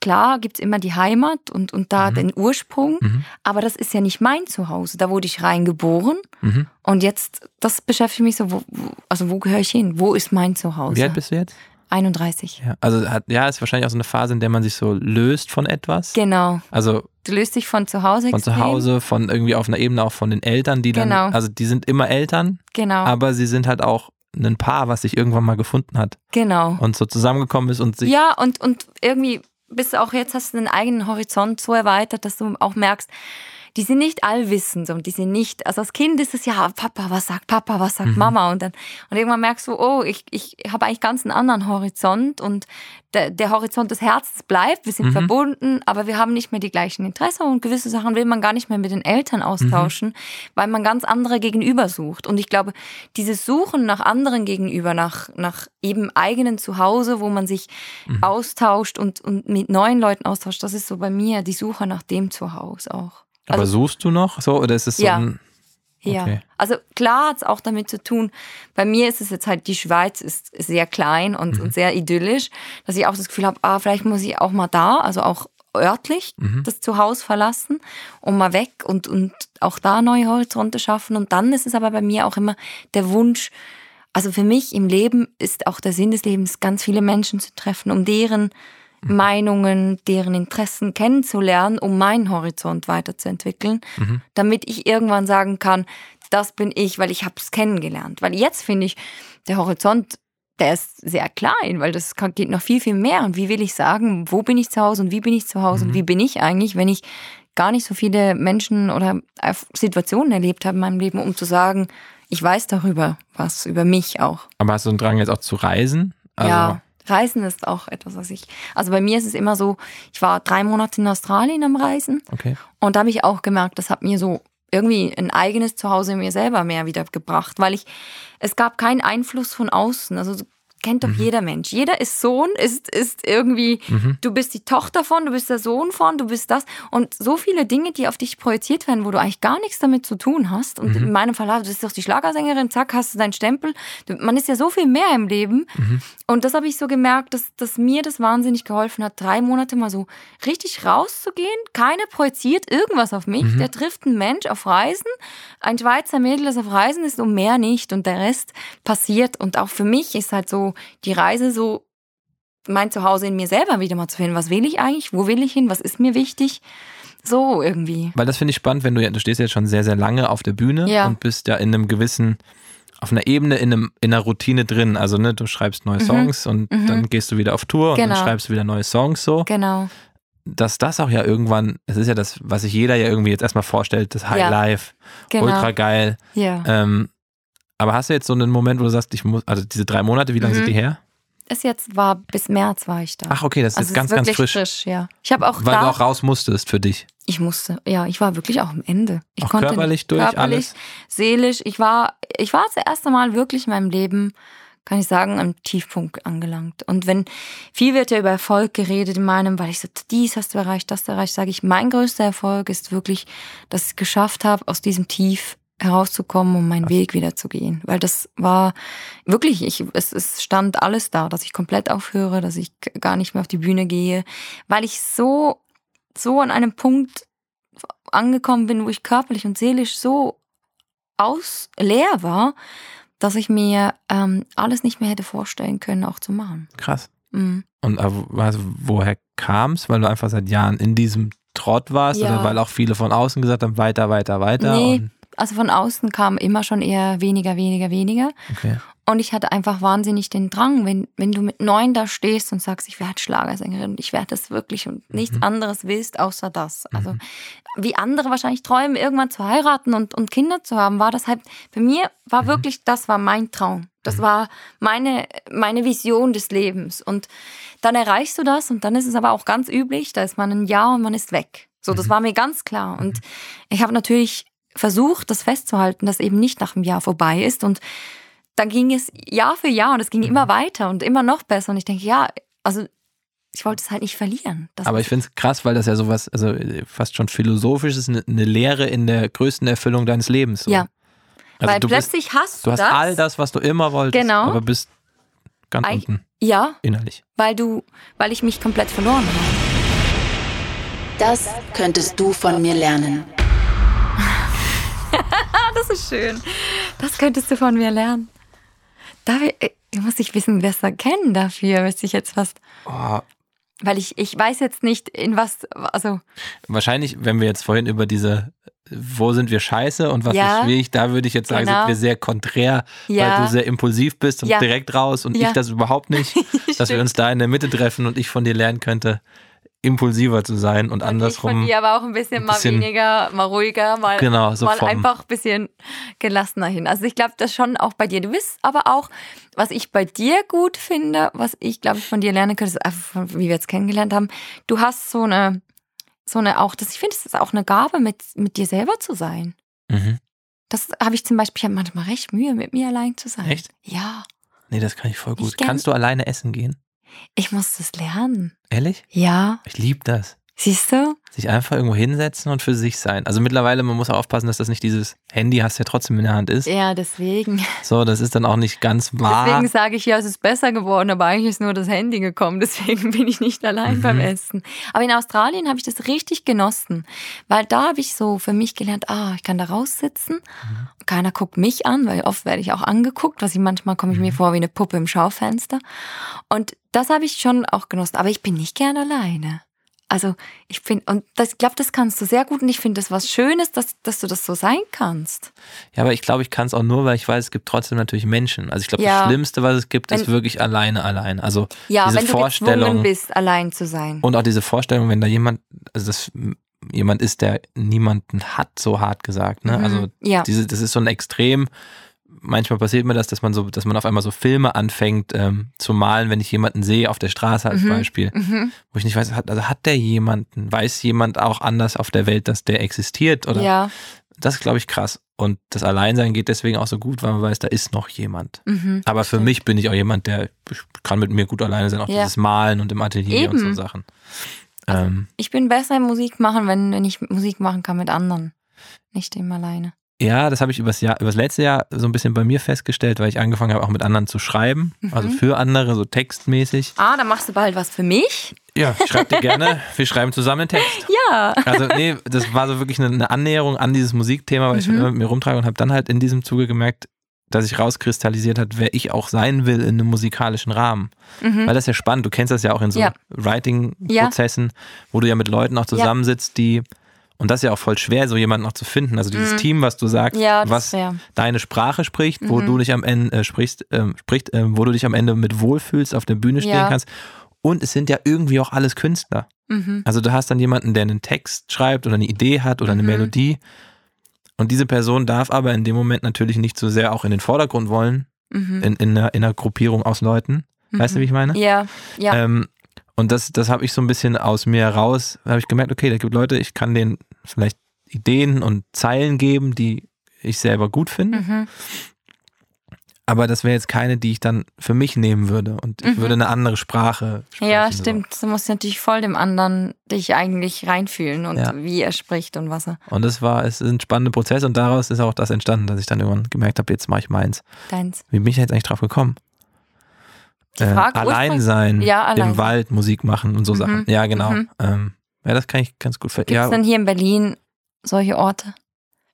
Speaker 2: klar gibt es immer die Heimat und, und da
Speaker 3: Mhm.
Speaker 2: den Ursprung,
Speaker 3: Mhm.
Speaker 2: aber das ist ja nicht mein Zuhause. Da wurde ich reingeboren
Speaker 3: Mhm.
Speaker 2: und jetzt, das beschäftigt mich so, wo, also wo gehöre ich hin? Wo ist mein Zuhause?
Speaker 3: Wie alt bist du jetzt?
Speaker 2: 31.
Speaker 3: Ja, also hat, ja, ist wahrscheinlich auch so eine Phase, in der man sich so löst von etwas.
Speaker 2: Genau.
Speaker 3: Also
Speaker 2: Du löst dich von zu Hause
Speaker 3: von zu
Speaker 2: extrem.
Speaker 3: Hause, von irgendwie auf einer Ebene auch von den Eltern, die dann,
Speaker 2: Genau.
Speaker 3: also die sind immer Eltern,
Speaker 2: Genau.
Speaker 3: aber sie sind halt auch ein Paar, was sich irgendwann mal gefunden hat
Speaker 2: genau.
Speaker 3: und so zusammengekommen ist und sich.
Speaker 2: Ja, und, und irgendwie bist du auch jetzt hast du den eigenen Horizont so erweitert, dass du auch merkst, die sind nicht allwissend und die sind nicht, also als Kind ist es ja, Papa, was sagt Papa, was sagt
Speaker 3: Mhm.
Speaker 2: Mama und dann, und irgendwann merkst du, oh, ich, ich habe eigentlich ganz einen anderen Horizont und der, der Horizont des Herzens bleibt, wir sind
Speaker 3: Mhm.
Speaker 2: verbunden, aber wir haben nicht mehr die gleichen Interessen und gewisse Sachen will man gar nicht mehr mit den Eltern austauschen, weil man ganz andere Gegenüber sucht. Und ich glaube, dieses Suchen nach anderen Gegenüber, nach, nach eben eigenen Zuhause, wo man sich austauscht und, und mit neuen Leuten austauscht, das ist so bei mir die Suche nach dem Zuhause auch.
Speaker 3: Aber
Speaker 2: also-
Speaker 3: suchst du noch so oder ist es so
Speaker 2: Ja.
Speaker 3: ein.
Speaker 2: Ja,
Speaker 3: Okay.
Speaker 2: also klar hat es auch damit zu tun, bei mir ist es jetzt halt, die Schweiz ist sehr klein und,
Speaker 3: Mhm.
Speaker 2: und sehr idyllisch, dass ich auch das Gefühl habe, ah, vielleicht muss ich auch mal da, also auch örtlich
Speaker 3: Mhm.
Speaker 2: das Zuhause verlassen und mal weg und, und auch da neue Horizonte schaffen. Und dann ist es aber bei mir auch immer der Wunsch, also für mich im Leben ist auch der Sinn des Lebens, ganz viele Menschen zu treffen, um deren
Speaker 3: Mhm.
Speaker 2: Meinungen, deren Interessen kennenzulernen, um meinen Horizont weiterzuentwickeln,
Speaker 3: Mhm.
Speaker 2: damit ich irgendwann sagen kann, das bin ich, weil ich habe es kennengelernt. Weil jetzt finde ich, der Horizont, der ist sehr klein, weil das kann, geht noch viel, viel mehr. Und wie will ich sagen, wo bin ich zu Hause und wie bin ich zu Hause
Speaker 3: Mhm.
Speaker 2: und wie bin ich eigentlich, wenn ich gar nicht so viele Menschen oder Situationen erlebt habe in meinem Leben, um zu sagen, ich weiß darüber was, über mich auch.
Speaker 3: Aber hast du einen Drang jetzt auch zu reisen? Also,
Speaker 2: ja, Reisen ist auch etwas, was ich. Also bei mir ist es immer so, ich war drei Monate in Australien am Reisen
Speaker 3: Okay.
Speaker 2: und da habe ich auch gemerkt, das hat mir so irgendwie ein eigenes Zuhause in mir selber mehr wieder gebracht, weil ich, es gab keinen Einfluss von außen. Also kennt doch jeder Mensch. Jeder ist Sohn, ist, ist irgendwie, du bist die Tochter von, du bist der Sohn von, du bist das. Und so viele Dinge, die auf dich projiziert werden, wo du eigentlich gar nichts damit zu tun hast. Und in meinem Fall, ah, du bist doch die Schlagersängerin, zack, hast du deinen Stempel. Man ist ja so viel mehr im Leben. Und das habe ich so gemerkt, dass, dass mir das wahnsinnig geholfen hat, drei Monate mal so richtig rauszugehen. Keiner projiziert irgendwas auf mich. Der trifft einen Mensch auf Reisen. Ein Schweizer Mädel, das auf Reisen ist und mehr nicht. Und der Rest passiert. Und auch für mich ist halt so die Reise so mein Zuhause in mir selber wieder mal zu finden. Was will ich eigentlich? Wo will ich hin? Was ist mir wichtig? So irgendwie.
Speaker 3: Weil das finde ich spannend, wenn du ja, du stehst jetzt schon sehr, sehr lange auf der Bühne
Speaker 2: Ja.
Speaker 3: und bist ja in einem gewissen, auf einer Ebene, in, einem, in einer Routine drin. Also, ne, du schreibst neue Songs und
Speaker 2: Mhm.
Speaker 3: dann gehst du wieder auf Tour und
Speaker 2: Genau.
Speaker 3: dann schreibst du wieder neue Songs so.
Speaker 2: Genau.
Speaker 3: Dass das auch ja irgendwann, es ist ja das, was sich jeder ja irgendwie jetzt erstmal vorstellt, das High
Speaker 2: Ja.
Speaker 3: Life,
Speaker 2: Genau.
Speaker 3: ultra geil.
Speaker 2: Ja.
Speaker 3: Ähm, aber hast du jetzt so einen Moment, wo du sagst, ich muss, also diese drei Monate, wie lange
Speaker 2: Mhm.
Speaker 3: sind die her?
Speaker 2: Das jetzt war bis März war ich da.
Speaker 3: Ach, okay, das ist
Speaker 2: also
Speaker 3: jetzt ganz,
Speaker 2: es ist
Speaker 3: ganz
Speaker 2: wirklich
Speaker 3: frisch.
Speaker 2: ja. Ich habe auch
Speaker 3: Weil
Speaker 2: da,
Speaker 3: du auch raus musstest für dich.
Speaker 2: ich musste, ja, ich war wirklich auch am Ende. Ich
Speaker 3: Auch
Speaker 2: konnte
Speaker 3: körperlich
Speaker 2: nicht-
Speaker 3: durch
Speaker 2: körperlich,
Speaker 3: alles?
Speaker 2: seelisch. Ich war, ich war das erste Mal wirklich in meinem Leben, kann ich sagen, am Tiefpunkt angelangt. Und wenn viel wird ja über Erfolg geredet in meinem, weil ich so, dies hast du erreicht, das erreicht, sage ich, mein größter Erfolg ist wirklich, dass ich es geschafft habe, aus diesem Tief herauszukommen, um meinen Weg wieder zu gehen. Weil das war wirklich, ich, es, es stand alles da, dass ich komplett aufhöre, dass ich gar nicht mehr auf die Bühne gehe, weil ich so, so an einem Punkt angekommen bin, wo ich körperlich und seelisch so aus leer war, dass ich mir ähm, alles nicht mehr hätte vorstellen können, auch zu machen.
Speaker 3: Krass.
Speaker 2: Mhm.
Speaker 3: Und was, woher kam es? Weil du einfach seit Jahren in diesem Trott warst
Speaker 2: Ja.
Speaker 3: oder weil auch viele von außen gesagt haben, weiter, weiter, weiter?
Speaker 2: Nee. Also von außen kam immer schon eher weniger, weniger, weniger.
Speaker 3: okay.
Speaker 2: Und ich hatte einfach wahnsinnig den Drang, wenn, wenn du mit neun da stehst und sagst, ich werde Schlagersängerin und ich werde das wirklich und nichts anderes willst außer das. Also wie andere wahrscheinlich träumen, irgendwann zu heiraten und, und Kinder zu haben, war das halt, bei mir war wirklich, das war mein Traum. Das war meine, meine Vision des Lebens. Und dann erreichst du das und dann ist es aber auch ganz üblich, da ist man ein Jahr und man ist weg. So, das war mir ganz klar. Und ich habe natürlich versucht, das festzuhalten, dass eben nicht nach einem Jahr vorbei ist. Und dann ging es Jahr für Jahr und es ging immer weiter und immer noch besser. Und ich denke, ja, also ich wollte es halt nicht verlieren. Das
Speaker 3: Aber ich finde es krass, weil das ja sowas, also äh, fast schon philosophisch ist, eine, eine Lehre in der größten Erfüllung deines Lebens. So.
Speaker 2: Ja.
Speaker 3: Also
Speaker 2: Weil
Speaker 3: du bist,
Speaker 2: plötzlich hast du,
Speaker 3: du hast
Speaker 2: das.
Speaker 3: all das, was du immer wolltest,
Speaker 2: Genau.
Speaker 3: aber bist ganz
Speaker 2: Eig-
Speaker 3: unten
Speaker 2: Ja,
Speaker 3: innerlich.
Speaker 2: weil du, weil ich mich komplett verloren habe.
Speaker 1: Das könntest du von mir lernen.
Speaker 2: Das ist schön. Das könntest du von mir lernen. Da äh, muss ich wissen besser kennen dafür, müsste ich jetzt fast.
Speaker 3: Oh,
Speaker 2: Weil ich, ich weiß jetzt nicht, in was, also,
Speaker 3: wahrscheinlich, wenn wir jetzt vorhin über diese, wo sind wir scheiße und was
Speaker 2: Ja.
Speaker 3: ist schwierig, da würde ich jetzt sagen,
Speaker 2: Genau.
Speaker 3: sind wir sehr konträr,
Speaker 2: Ja.
Speaker 3: weil du sehr impulsiv bist und
Speaker 2: Ja.
Speaker 3: direkt raus und ich das überhaupt nicht, dass wir uns da in der Mitte treffen und ich von dir lernen könnte, impulsiver zu sein und
Speaker 2: ich von
Speaker 3: andersrum.
Speaker 2: dir aber auch ein bisschen,
Speaker 3: ein bisschen-
Speaker 2: mal weniger, mal ruhiger, mal,
Speaker 3: Genau, so
Speaker 2: mal
Speaker 3: vom-
Speaker 2: einfach ein bisschen gelassener hin. Also ich glaube, das schon auch bei dir. Du bist aber auch, was ich bei dir gut finde, was ich glaube ich von dir lernen könnte, ist einfach von, wie wir jetzt kennengelernt haben, du hast so eine, so eine auch, das, ich finde, es ist auch eine Gabe, mit, mit dir selber zu sein.
Speaker 3: Mhm.
Speaker 2: Das habe ich zum Beispiel, ich habe manchmal recht Mühe, mit mir allein zu sein.
Speaker 3: Echt?
Speaker 2: Ja.
Speaker 3: Nee, das kann ich voll gut.
Speaker 2: Ich
Speaker 3: Kannst du alleine essen gehen?
Speaker 2: Ich muss das lernen.
Speaker 3: Ehrlich?
Speaker 2: Ja.
Speaker 3: Ich liebe das.
Speaker 2: Siehst du?
Speaker 3: Sich einfach irgendwo hinsetzen und für sich sein. Also mittlerweile, man muss auch aufpassen, dass das nicht dieses Handy hast, ja trotzdem in der Hand ist.
Speaker 2: Ja, deswegen.
Speaker 3: So, das ist dann auch nicht ganz wahr.
Speaker 2: Deswegen sage ich ja, es ist besser geworden, aber eigentlich ist nur das Handy gekommen. Deswegen bin ich nicht allein
Speaker 3: Mhm.
Speaker 2: beim Essen. Aber in Australien habe ich das richtig genossen, weil da habe ich so für mich gelernt, ah, ich kann da raussitzen.
Speaker 3: Mhm.
Speaker 2: Keiner guckt mich an, weil oft werde ich auch angeguckt, was ich manchmal komme ich
Speaker 3: Mhm.
Speaker 2: mir vor wie eine Puppe im Schaufenster. Und das habe ich schon auch genossen. Aber ich bin nicht gern alleine. Also ich finde, und das, ich glaube, das kannst du sehr gut und ich finde das was Schönes, dass, dass du das so sein kannst.
Speaker 3: Ja, aber ich glaube, ich kann es auch nur, weil ich weiß, es gibt trotzdem natürlich Menschen. Also ich glaube,
Speaker 2: Ja.
Speaker 3: das Schlimmste, was es gibt, ist
Speaker 2: Wenn-
Speaker 3: wirklich alleine, allein. Also
Speaker 2: Ja,
Speaker 3: diese
Speaker 2: wenn du
Speaker 3: Vorstellung
Speaker 2: gezwungen bist, allein zu sein.
Speaker 3: und auch diese Vorstellung, wenn da jemand, also das jemand ist, der niemanden hat, so hart gesagt. Ne?
Speaker 2: Mhm.
Speaker 3: Also
Speaker 2: Ja.
Speaker 3: diese, das ist so ein Extrem. Manchmal passiert mir das, dass man so, dass man auf einmal so Filme anfängt ähm, zu malen, wenn ich jemanden sehe auf der Straße als
Speaker 2: Mhm.
Speaker 3: Beispiel,
Speaker 2: Mhm.
Speaker 3: wo ich nicht weiß, hat, also hat der jemanden, weiß jemand auch anders auf der Welt, dass der existiert oder
Speaker 2: Ja.
Speaker 3: das ist, glaube ich, krass. Und das Alleinsein geht deswegen auch so gut, weil man weiß, da ist noch jemand.
Speaker 2: Mhm.
Speaker 3: Aber für mich bin ich auch jemand, der kann mit mir gut alleine sein, auch
Speaker 2: Ja.
Speaker 3: dieses Malen und im Atelier und so
Speaker 2: Eben.
Speaker 3: Sachen. Ähm,
Speaker 2: Ich bin besser im Musik machen, wenn, wenn ich Musik machen kann mit anderen. Nicht immer alleine.
Speaker 3: Ja, das habe ich übers Jahr, übers letzte Jahr so ein bisschen bei mir festgestellt, weil ich angefangen habe, auch mit anderen zu schreiben. Also
Speaker 2: Mhm.
Speaker 3: für andere, so textmäßig.
Speaker 2: Ah, dann machst du bald was für mich?
Speaker 3: Ja, ich schreibe dir gerne. Wir schreiben zusammen einen Text.
Speaker 2: Ja.
Speaker 3: Also, nee, das war so wirklich eine, eine Annäherung an dieses Musikthema, weil ich
Speaker 2: Mhm.
Speaker 3: immer mit mir rumtrage und habe dann halt in diesem Zuge gemerkt, dass sich rauskristallisiert hat, wer ich auch sein will in einem musikalischen Rahmen.
Speaker 2: Mhm.
Speaker 3: Weil das ist ja spannend, du kennst das ja auch in so
Speaker 2: Ja.
Speaker 3: Writing-Prozessen, wo du ja mit Leuten auch zusammensitzt, die, und das ist ja auch voll schwer, so jemanden noch zu finden. Also dieses
Speaker 2: Mhm.
Speaker 3: Team, was du sagst,
Speaker 2: Ja,
Speaker 3: was
Speaker 2: wär.
Speaker 3: deine Sprache spricht, wo
Speaker 2: Mhm.
Speaker 3: du dich am Ende äh, sprichst, ähm, spricht, ähm, wo du dich am Ende mit wohlfühlst, auf der Bühne stehen
Speaker 2: Ja.
Speaker 3: kannst. Und es sind ja irgendwie auch alles Künstler.
Speaker 2: Mhm.
Speaker 3: Also du hast dann jemanden, der einen Text schreibt oder eine Idee hat oder eine
Speaker 2: Mhm.
Speaker 3: Melodie. Und diese Person darf aber in dem Moment natürlich nicht so sehr auch in den Vordergrund wollen,
Speaker 2: Mhm.
Speaker 3: in, in, einer, in einer Gruppierung aus Leuten. Weißt du, wie ich meine?
Speaker 2: Ja, ja.
Speaker 3: Ähm, und das, das habe ich so ein bisschen aus mir raus, habe ich gemerkt, okay, da gibt Leute, ich kann denen vielleicht Ideen und Zeilen geben, die ich selber gut finde.
Speaker 2: Mhm.
Speaker 3: Aber das wäre jetzt keine, die ich dann für mich nehmen würde. Und ich
Speaker 2: Mhm.
Speaker 3: würde eine andere Sprache sprechen.
Speaker 2: Ja,
Speaker 3: so.
Speaker 2: stimmt. Du musst natürlich voll dem anderen dich eigentlich reinfühlen und
Speaker 3: Ja.
Speaker 2: wie er spricht und was er
Speaker 3: Und das war, es ist ein spannender Prozess und daraus ist auch das entstanden, dass ich dann irgendwann gemerkt habe, jetzt mache ich meins.
Speaker 2: deins.
Speaker 3: Wie bin ich jetzt eigentlich drauf gekommen?
Speaker 2: Frage
Speaker 3: allein sein,
Speaker 2: Ja, allein
Speaker 3: im. Wald Musik machen und so
Speaker 2: Mhm.
Speaker 3: Sachen. Ja, genau.
Speaker 2: Mhm.
Speaker 3: Ähm, ja, das kann ich ganz gut ver
Speaker 2: Gibt es
Speaker 3: ja,
Speaker 2: denn hier in Berlin solche Orte?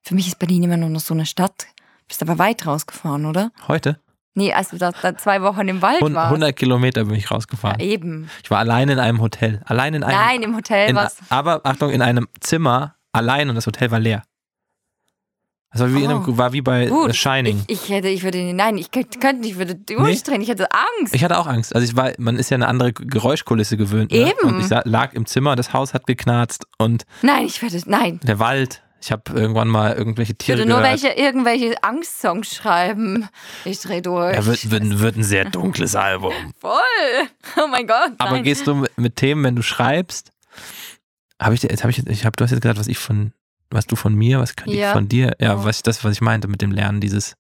Speaker 2: Für mich ist Berlin immer nur noch so eine Stadt. Bist aber weit rausgefahren, oder?
Speaker 3: Heute?
Speaker 2: Nee, als du da, zwei Wochen im Wald
Speaker 3: Hun-
Speaker 2: warst.
Speaker 3: 100 Kilometer bin ich
Speaker 2: Ja,
Speaker 3: rausgefahren.
Speaker 2: eben.
Speaker 3: Ich war allein in einem Hotel. Allein in einem.
Speaker 2: Nein, im Hotel was.
Speaker 3: aber Achtung, in einem Zimmer allein und das Hotel war leer. Das war wie, in einem,
Speaker 2: Oh.
Speaker 3: war wie bei
Speaker 2: Gut.
Speaker 3: Shining.
Speaker 2: Ich, ich hätte, ich würde, nein, ich könnte, könnte ich würde durchdrehen. Ich hätte Angst.
Speaker 3: Ich hatte auch Angst. Also ich war, man ist ja eine andere Geräuschkulisse gewöhnt. Ne?
Speaker 2: Eben.
Speaker 3: Und ich lag im Zimmer, das Haus hat geknarzt und
Speaker 2: nein, ich würde, nein.
Speaker 3: der Wald. Ich habe irgendwann mal irgendwelche
Speaker 2: Ich
Speaker 3: Tiere
Speaker 2: würde nur
Speaker 3: gehört.
Speaker 2: welche, irgendwelche Angstsongs schreiben. Ich drehe durch.
Speaker 3: Ja, wird, wird, wird ein sehr dunkles Album.
Speaker 2: Voll. Oh mein Gott.
Speaker 3: Aber
Speaker 2: nein.
Speaker 3: gehst du mit, Themen, wenn du schreibst, habe ich, jetzt habe ich, ich habe, du hast jetzt gesagt, was ich von, was du von mir, was könnte
Speaker 2: Ja.
Speaker 3: ich von dir, ja,
Speaker 2: Oh.
Speaker 3: was das, was ich meinte mit dem Lernen, dieses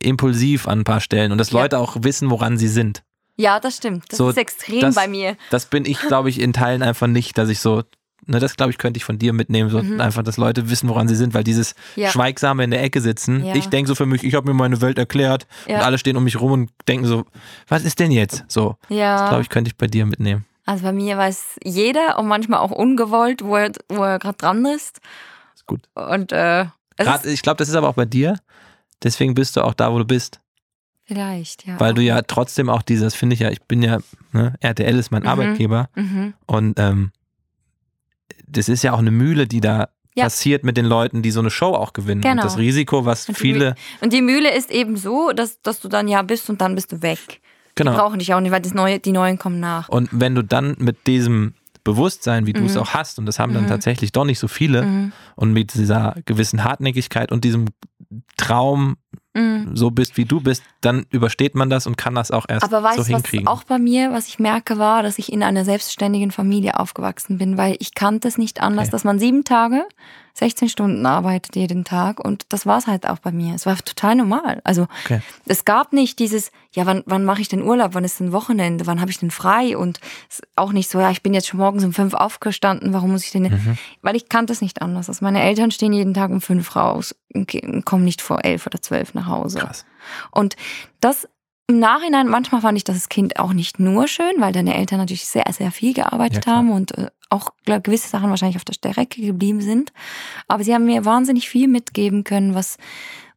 Speaker 3: impulsiv an ein paar Stellen und dass
Speaker 2: Ja.
Speaker 3: Leute auch wissen, woran sie sind.
Speaker 2: Ja, das stimmt. Das
Speaker 3: So,
Speaker 2: ist extrem
Speaker 3: das-
Speaker 2: bei mir.
Speaker 3: Das bin ich, glaube ich, in Teilen einfach nicht, dass ich so, ne, das glaube ich, könnte ich von dir mitnehmen, so
Speaker 2: Mhm.
Speaker 3: einfach, dass Leute wissen, woran sie sind, weil dieses
Speaker 2: Ja.
Speaker 3: Schweigsame in der Ecke sitzen,
Speaker 2: Ja.
Speaker 3: ich denke so für mich, ich habe mir meine Welt erklärt
Speaker 2: Ja.
Speaker 3: und alle stehen um mich rum und denken so, was ist denn jetzt? So, das
Speaker 2: Ja.
Speaker 3: glaube ich, könnte ich bei dir mitnehmen.
Speaker 2: Also bei mir weiß jeder und manchmal auch ungewollt, wo er, wo er gerade dran ist.
Speaker 3: Ist gut.
Speaker 2: Und äh,
Speaker 3: Grad, ich glaube, das ist aber auch bei dir. Deswegen bist du auch da, wo du bist.
Speaker 2: vielleicht, ja.
Speaker 3: Weil du ja trotzdem auch dieses, finde ich ja, ich bin ja, ne, RTL ist mein
Speaker 2: Mhm.
Speaker 3: Arbeitgeber
Speaker 2: Mhm.
Speaker 3: und ähm, das ist ja auch eine Mühle, die da
Speaker 2: Ja.
Speaker 3: passiert mit den Leuten, die so eine Show auch gewinnen.
Speaker 2: Genau.
Speaker 3: Und das Risiko, was
Speaker 2: Und
Speaker 3: viele,
Speaker 2: Und die Mühle ist eben so, dass, dass du dann ja bist und dann bist du weg. Die
Speaker 3: genau.
Speaker 2: brauchen dich auch nicht, weil das Neue, die Neuen kommen nach.
Speaker 3: Und wenn du dann mit diesem Bewusstsein, wie du
Speaker 2: Mhm.
Speaker 3: es auch hast, und das haben dann tatsächlich doch nicht so viele, und mit dieser gewissen Hartnäckigkeit und diesem Traum
Speaker 2: Mhm.
Speaker 3: so bist, wie du bist, dann übersteht man das und kann das auch erst
Speaker 2: Aber weißt
Speaker 3: so
Speaker 2: du, was
Speaker 3: hinkriegen.
Speaker 2: auch bei mir, was ich merke, war, dass ich in einer selbstständigen Familie aufgewachsen bin, weil ich kannte es nicht anders,
Speaker 3: Okay.
Speaker 2: dass man sieben Tage, 16 Stunden arbeitet jeden Tag und das war es halt auch bei mir. Es war total normal. Also
Speaker 3: Okay.
Speaker 2: es gab nicht dieses, ja, wann, wann mache ich denn Urlaub, wann ist denn Wochenende, wann habe ich denn frei und es ist auch nicht so, ja, ich bin jetzt schon morgens um fünf aufgestanden, warum muss ich denn,
Speaker 3: Mhm.
Speaker 2: weil ich kannte es nicht anders. Also meine Eltern stehen jeden Tag um fünf raus und kommen nicht vor elf oder zwölf nach Hause.
Speaker 3: Krass.
Speaker 2: Und das im Nachhinein, manchmal fand ich das Kind auch nicht nur schön, weil deine Eltern natürlich sehr, sehr viel gearbeitet
Speaker 3: Ja,
Speaker 2: haben und äh, auch glaub, gewisse Sachen wahrscheinlich auf der Strecke geblieben sind. Aber sie haben mir wahnsinnig viel mitgeben können, was,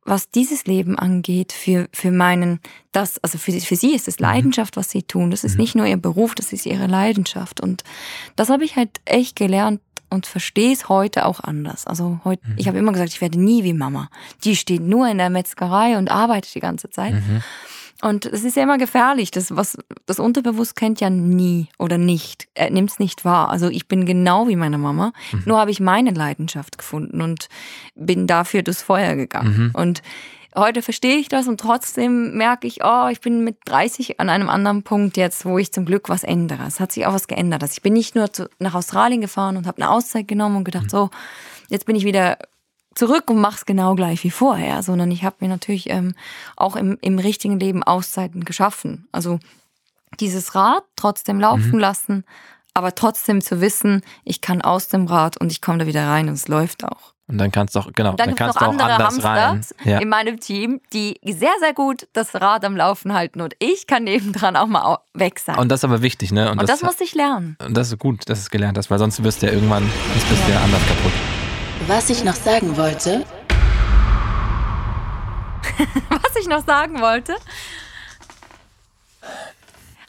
Speaker 2: was dieses Leben angeht, für, für meinen, das, also für, für sie ist es Leidenschaft, was sie tun. Das ist nicht nur ihr Beruf, das ist ihre Leidenschaft. Und das habe ich halt echt gelernt und verstehe es heute auch anders. Also heute, ich habe immer gesagt, ich werde nie wie Mama. Die steht nur in der Metzgerei und arbeitet die ganze Zeit. Und es ist ja immer gefährlich. Das, was das Unterbewusst kennt ja nie oder nicht. Er nimmt es nicht wahr. Also ich bin genau wie meine Mama. Nur habe ich meine Leidenschaft gefunden und bin dafür durchs Feuer gegangen. Und heute verstehe ich das und trotzdem merke ich, oh, ich bin mit 30 an einem anderen Punkt jetzt, wo ich zum Glück was ändere. Es hat sich auch was geändert. Also ich bin nicht nur zu, nach Australien gefahren und habe eine Auszeit genommen und gedacht, so, jetzt bin ich wieder zurück und mach's genau gleich wie vorher, sondern ich habe mir natürlich ähm, auch im, im richtigen Leben Auszeiten geschaffen. Also dieses Rad trotzdem laufen lassen, aber trotzdem zu wissen, ich kann aus dem Rad und ich komme da wieder rein und es läuft auch.
Speaker 3: Und dann kannst du auch, genau,
Speaker 2: Und dann,
Speaker 3: dann,
Speaker 2: gibt es
Speaker 3: kannst
Speaker 2: noch
Speaker 3: du auch
Speaker 2: andere
Speaker 3: anders rein.
Speaker 2: Hamsters
Speaker 3: Ja.
Speaker 2: in meinem Team, die sehr, sehr gut das Rad am Laufen halten und ich kann nebendran auch mal weg sein.
Speaker 3: Und das ist aber wichtig, ne?
Speaker 2: Und das, musste ich lernen.
Speaker 3: und das ist gut, dass du es gelernt hast, weil sonst wirst du ja irgendwann, sonst bist du ja anders kaputt.
Speaker 1: Was ich noch sagen wollte,
Speaker 2: Was ich noch sagen wollte.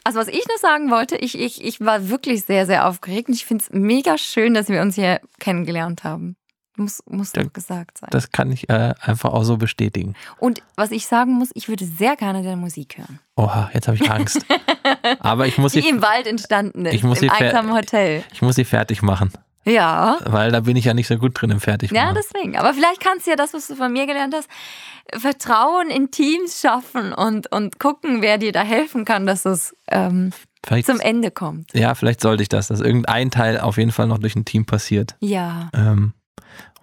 Speaker 2: Also was ich noch sagen wollte, ich, ich, ich war wirklich sehr, sehr aufgeregt und ich finde es mega schön, dass wir uns hier kennengelernt haben. Muss, muss doch gesagt sein.
Speaker 3: Das kann ich äh, einfach auch so bestätigen.
Speaker 2: Und was ich sagen muss, ich würde sehr gerne deine Musik hören.
Speaker 3: Oha, jetzt habe ich Angst. Aber ich muss,
Speaker 2: Die
Speaker 3: sie,
Speaker 2: im Wald entstanden ist,
Speaker 3: Ich muss
Speaker 2: im einsamen Hotel.
Speaker 3: ich muss sie fertig machen,
Speaker 2: Ja.
Speaker 3: weil da bin ich ja nicht so gut drin im Fertig
Speaker 2: Ja, deswegen. Aber vielleicht kannst du ja das, was du von mir gelernt hast, Vertrauen in Teams schaffen und, und gucken, wer dir da helfen kann, dass es ähm, zum Ende kommt.
Speaker 3: ja, vielleicht sollte ich das, dass irgendein Teil auf jeden Fall noch durch ein Team passiert.
Speaker 2: Ja.
Speaker 3: Ähm,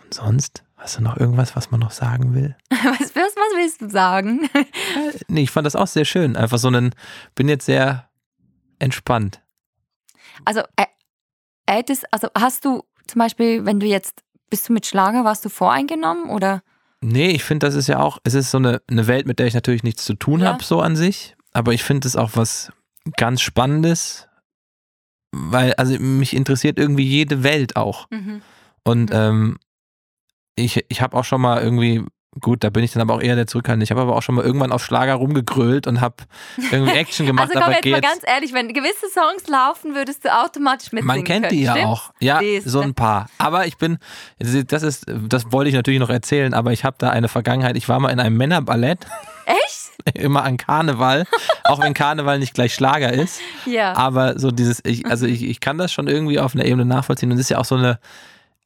Speaker 3: und sonst, hast du noch irgendwas, was man noch sagen will?
Speaker 2: Was, was, was willst du sagen?
Speaker 3: Nee, ich fand das auch sehr schön. Einfach so einen, bin jetzt sehr entspannt.
Speaker 2: Also, äh, hättest, also hast du zum Beispiel, wenn du jetzt, bist du mit Schlager, warst du voreingenommen oder?
Speaker 3: Nee, ich finde, das ist ja auch, es ist so eine, eine Welt, mit der ich natürlich nichts zu tun
Speaker 2: Ja.
Speaker 3: habe, so an sich. Aber ich finde es auch was ganz Spannendes, weil, also mich interessiert irgendwie jede Welt auch. Und
Speaker 2: Mhm.
Speaker 3: ähm, ich, ich habe auch schon mal irgendwie, gut, da bin ich dann aber auch eher der Zurückhaltende, ich habe aber auch schon mal irgendwann auf Schlager rumgegrölt und habe irgendwie Action gemacht.
Speaker 2: Also komm
Speaker 3: aber
Speaker 2: jetzt mal ganz ehrlich, wenn gewisse Songs laufen, würdest du automatisch mitsingen
Speaker 3: Man kennt die
Speaker 2: können,
Speaker 3: ja
Speaker 2: stimmt's?
Speaker 3: auch. Ja,
Speaker 2: Siehste.
Speaker 3: so ein paar. Aber ich bin, das ist, das wollte ich natürlich noch erzählen, aber ich habe da eine Vergangenheit. Ich war mal in einem Männerballett,
Speaker 2: Echt?
Speaker 3: immer an Karneval, auch wenn Karneval nicht gleich Schlager ist.
Speaker 2: Ja.
Speaker 3: Aber so dieses, ich, also ich, ich kann das schon irgendwie auf einer Ebene nachvollziehen. Und es ist ja auch so eine,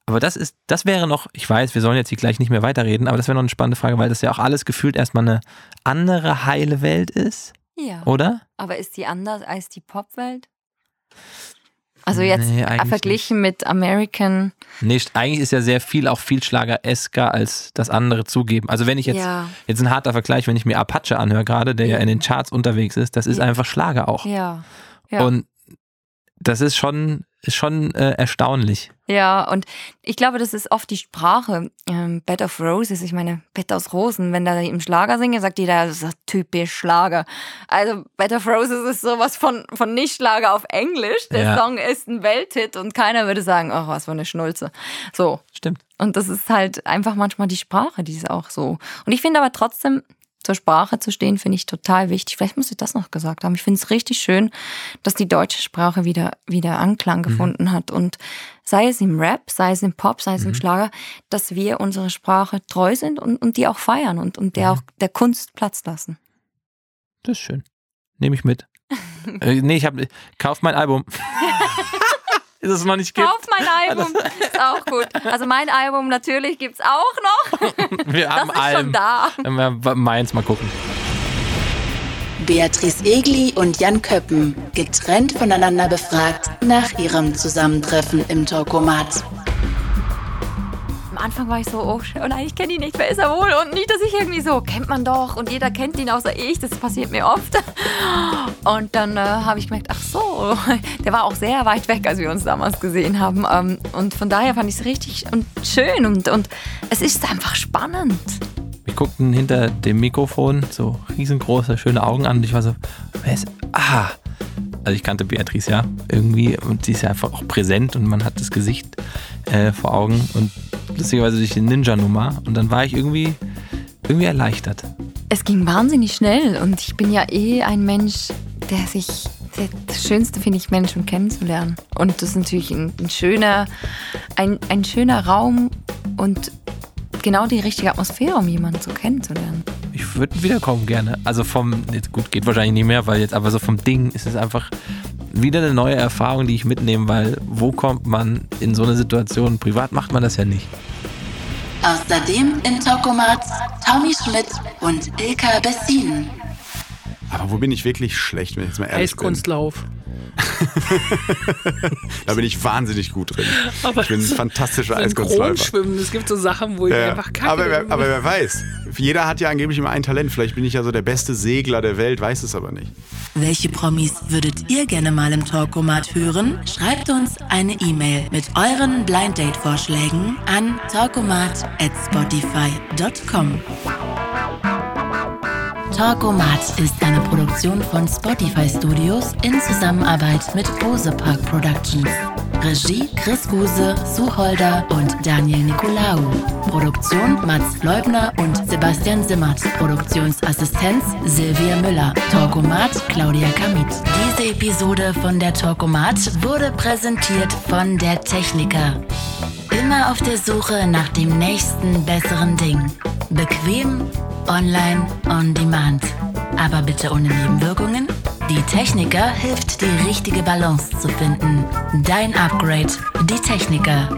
Speaker 3: aber das ist, das wäre noch, ich weiß, wir sollen jetzt hier gleich nicht mehr weiterreden, aber das wäre noch eine spannende Frage, weil das ja auch alles gefühlt erstmal eine andere heile Welt ist,
Speaker 2: ja.
Speaker 3: oder?
Speaker 2: Aber ist die anders als die Popwelt? Also jetzt
Speaker 3: Nee,
Speaker 2: verglichen mit American.
Speaker 3: Nee, eigentlich ist ja sehr viel, auch viel Schlager-esker als das andere zugeben. Also wenn ich jetzt,
Speaker 2: Ja.
Speaker 3: jetzt ein harter Vergleich, wenn ich mir Apache anhöre gerade, der ja in den Charts unterwegs ist, das ist
Speaker 2: Ja.
Speaker 3: einfach Schlager auch.
Speaker 2: Ja. Ja.
Speaker 3: Und das ist schon ist schon äh, erstaunlich.
Speaker 2: Ja, und ich glaube, das ist oft die Sprache. Ähm, Bed of Roses, ich meine, Bett aus Rosen. Wenn da im Schlager singe, sagt jeder, das ist typisch Schlager. Also Bed of Roses ist sowas von, von Nicht-Schlager auf Englisch. Der
Speaker 3: Ja.
Speaker 2: Song ist ein Welthit und keiner würde sagen, ach, was für eine Schnulze. So.
Speaker 3: Stimmt.
Speaker 2: Und das ist halt einfach manchmal die Sprache, die ist auch so. Und ich finde aber trotzdem, zur Sprache zu stehen, finde ich total wichtig. Vielleicht muss ich das noch gesagt haben. Ich finde es richtig schön, dass die deutsche Sprache wieder, wieder Anklang gefunden hat. Und sei es im Rap, sei es im Pop, sei es im Schlager, dass wir unsere Sprache treu sind und, und die auch feiern und, und der auch der Kunst Platz lassen.
Speaker 3: Das ist schön. Nehme ich mit. äh, nee, ich habe kauf mein Album. ist es noch nicht gibt.
Speaker 2: Kauf mein Album, ist auch gut. Also mein Album natürlich gibt's auch noch.
Speaker 3: Wir
Speaker 2: Das
Speaker 3: haben
Speaker 2: ist schon
Speaker 3: Alben.
Speaker 2: da.
Speaker 3: Ja, Meins mal gucken.
Speaker 1: Beatrice Egli und Jan Köppen, getrennt voneinander befragt nach ihrem Zusammentreffen im Talkomat.
Speaker 2: Anfang war ich so, oh, oh nein, ich kenne ihn nicht, wer ist er wohl? Und nicht, dass ich irgendwie so, kennt man doch und jeder kennt ihn außer ich, das passiert mir oft. Und dann äh, habe ich gemerkt, ach so, der war auch sehr weit weg, als wir uns damals gesehen haben. Ähm, und von daher fand ich es richtig und schön und, und es ist einfach spannend.
Speaker 3: Wir guckten hinter dem Mikrofon so riesengroße, schöne Augen an und ich war so, wer ist. Ah! Also ich kannte Beatrice ja irgendwie und sie ist ja einfach auch präsent und man hat das Gesicht äh, vor Augen und lustigerweise durch die Ninja-Nummer und dann war ich irgendwie, irgendwie erleichtert.
Speaker 2: Es ging wahnsinnig schnell und ich bin ja eh ein Mensch, der sich. Das Schönste finde ich, Menschen kennenzulernen. Und das ist natürlich ein, ein schöner, ein, ein schöner Raum und genau die richtige Atmosphäre, um jemanden so kennenzulernen.
Speaker 3: Ich würde wiederkommen gerne. Also vom, jetzt gut, geht wahrscheinlich nicht mehr, weil jetzt, aber so vom Ding ist es einfach wieder eine neue Erfahrung, die ich mitnehme, weil wo kommt man in so eine Situation? Privat macht man das ja nicht.
Speaker 1: Außerdem im Talkomat Tommy Schmidt und Ilka Bessin.
Speaker 4: Aber wo bin ich wirklich schlecht, wenn ich jetzt mal ehrlich bin?
Speaker 5: Eiskunstlauf.
Speaker 4: Da bin ich wahnsinnig gut drin.
Speaker 5: Aber
Speaker 4: Ich bin ein
Speaker 5: so-
Speaker 4: fantastischer Eiskunstläufer.
Speaker 5: Synchronschwimmen, es gibt so Sachen, wo ich
Speaker 4: Ja,
Speaker 5: einfach kacke.
Speaker 4: aber, wer, aber wer weiß. Jeder hat ja angeblich immer ein Talent. Vielleicht bin ich ja so der beste Segler der Welt, weiß es aber nicht.
Speaker 1: Welche Promis würdet ihr gerne mal im Talkomat hören? Schreibt uns eine E-Mail mit euren Blind Date Vorschlägen an talkomat@spotify.com. Talkomat ist eine Produktion von Spotify Studios in Zusammenarbeit mit Bose Park Productions. Regie Chris Guse, Sue Holder und Daniel Nicolaou. Produktion Mats Leubner und Sebastian Simmert. Produktionsassistenz Silvia Müller. Talkomat Claudia Kamit. Diese Episode von der Talkomat wurde präsentiert von der Techniker. Immer auf der Suche nach dem nächsten besseren Ding. Bequem, online, on demand. Aber bitte ohne Nebenwirkungen. Die Techniker hilft, die richtige Balance zu finden. Dein Upgrade, die Techniker.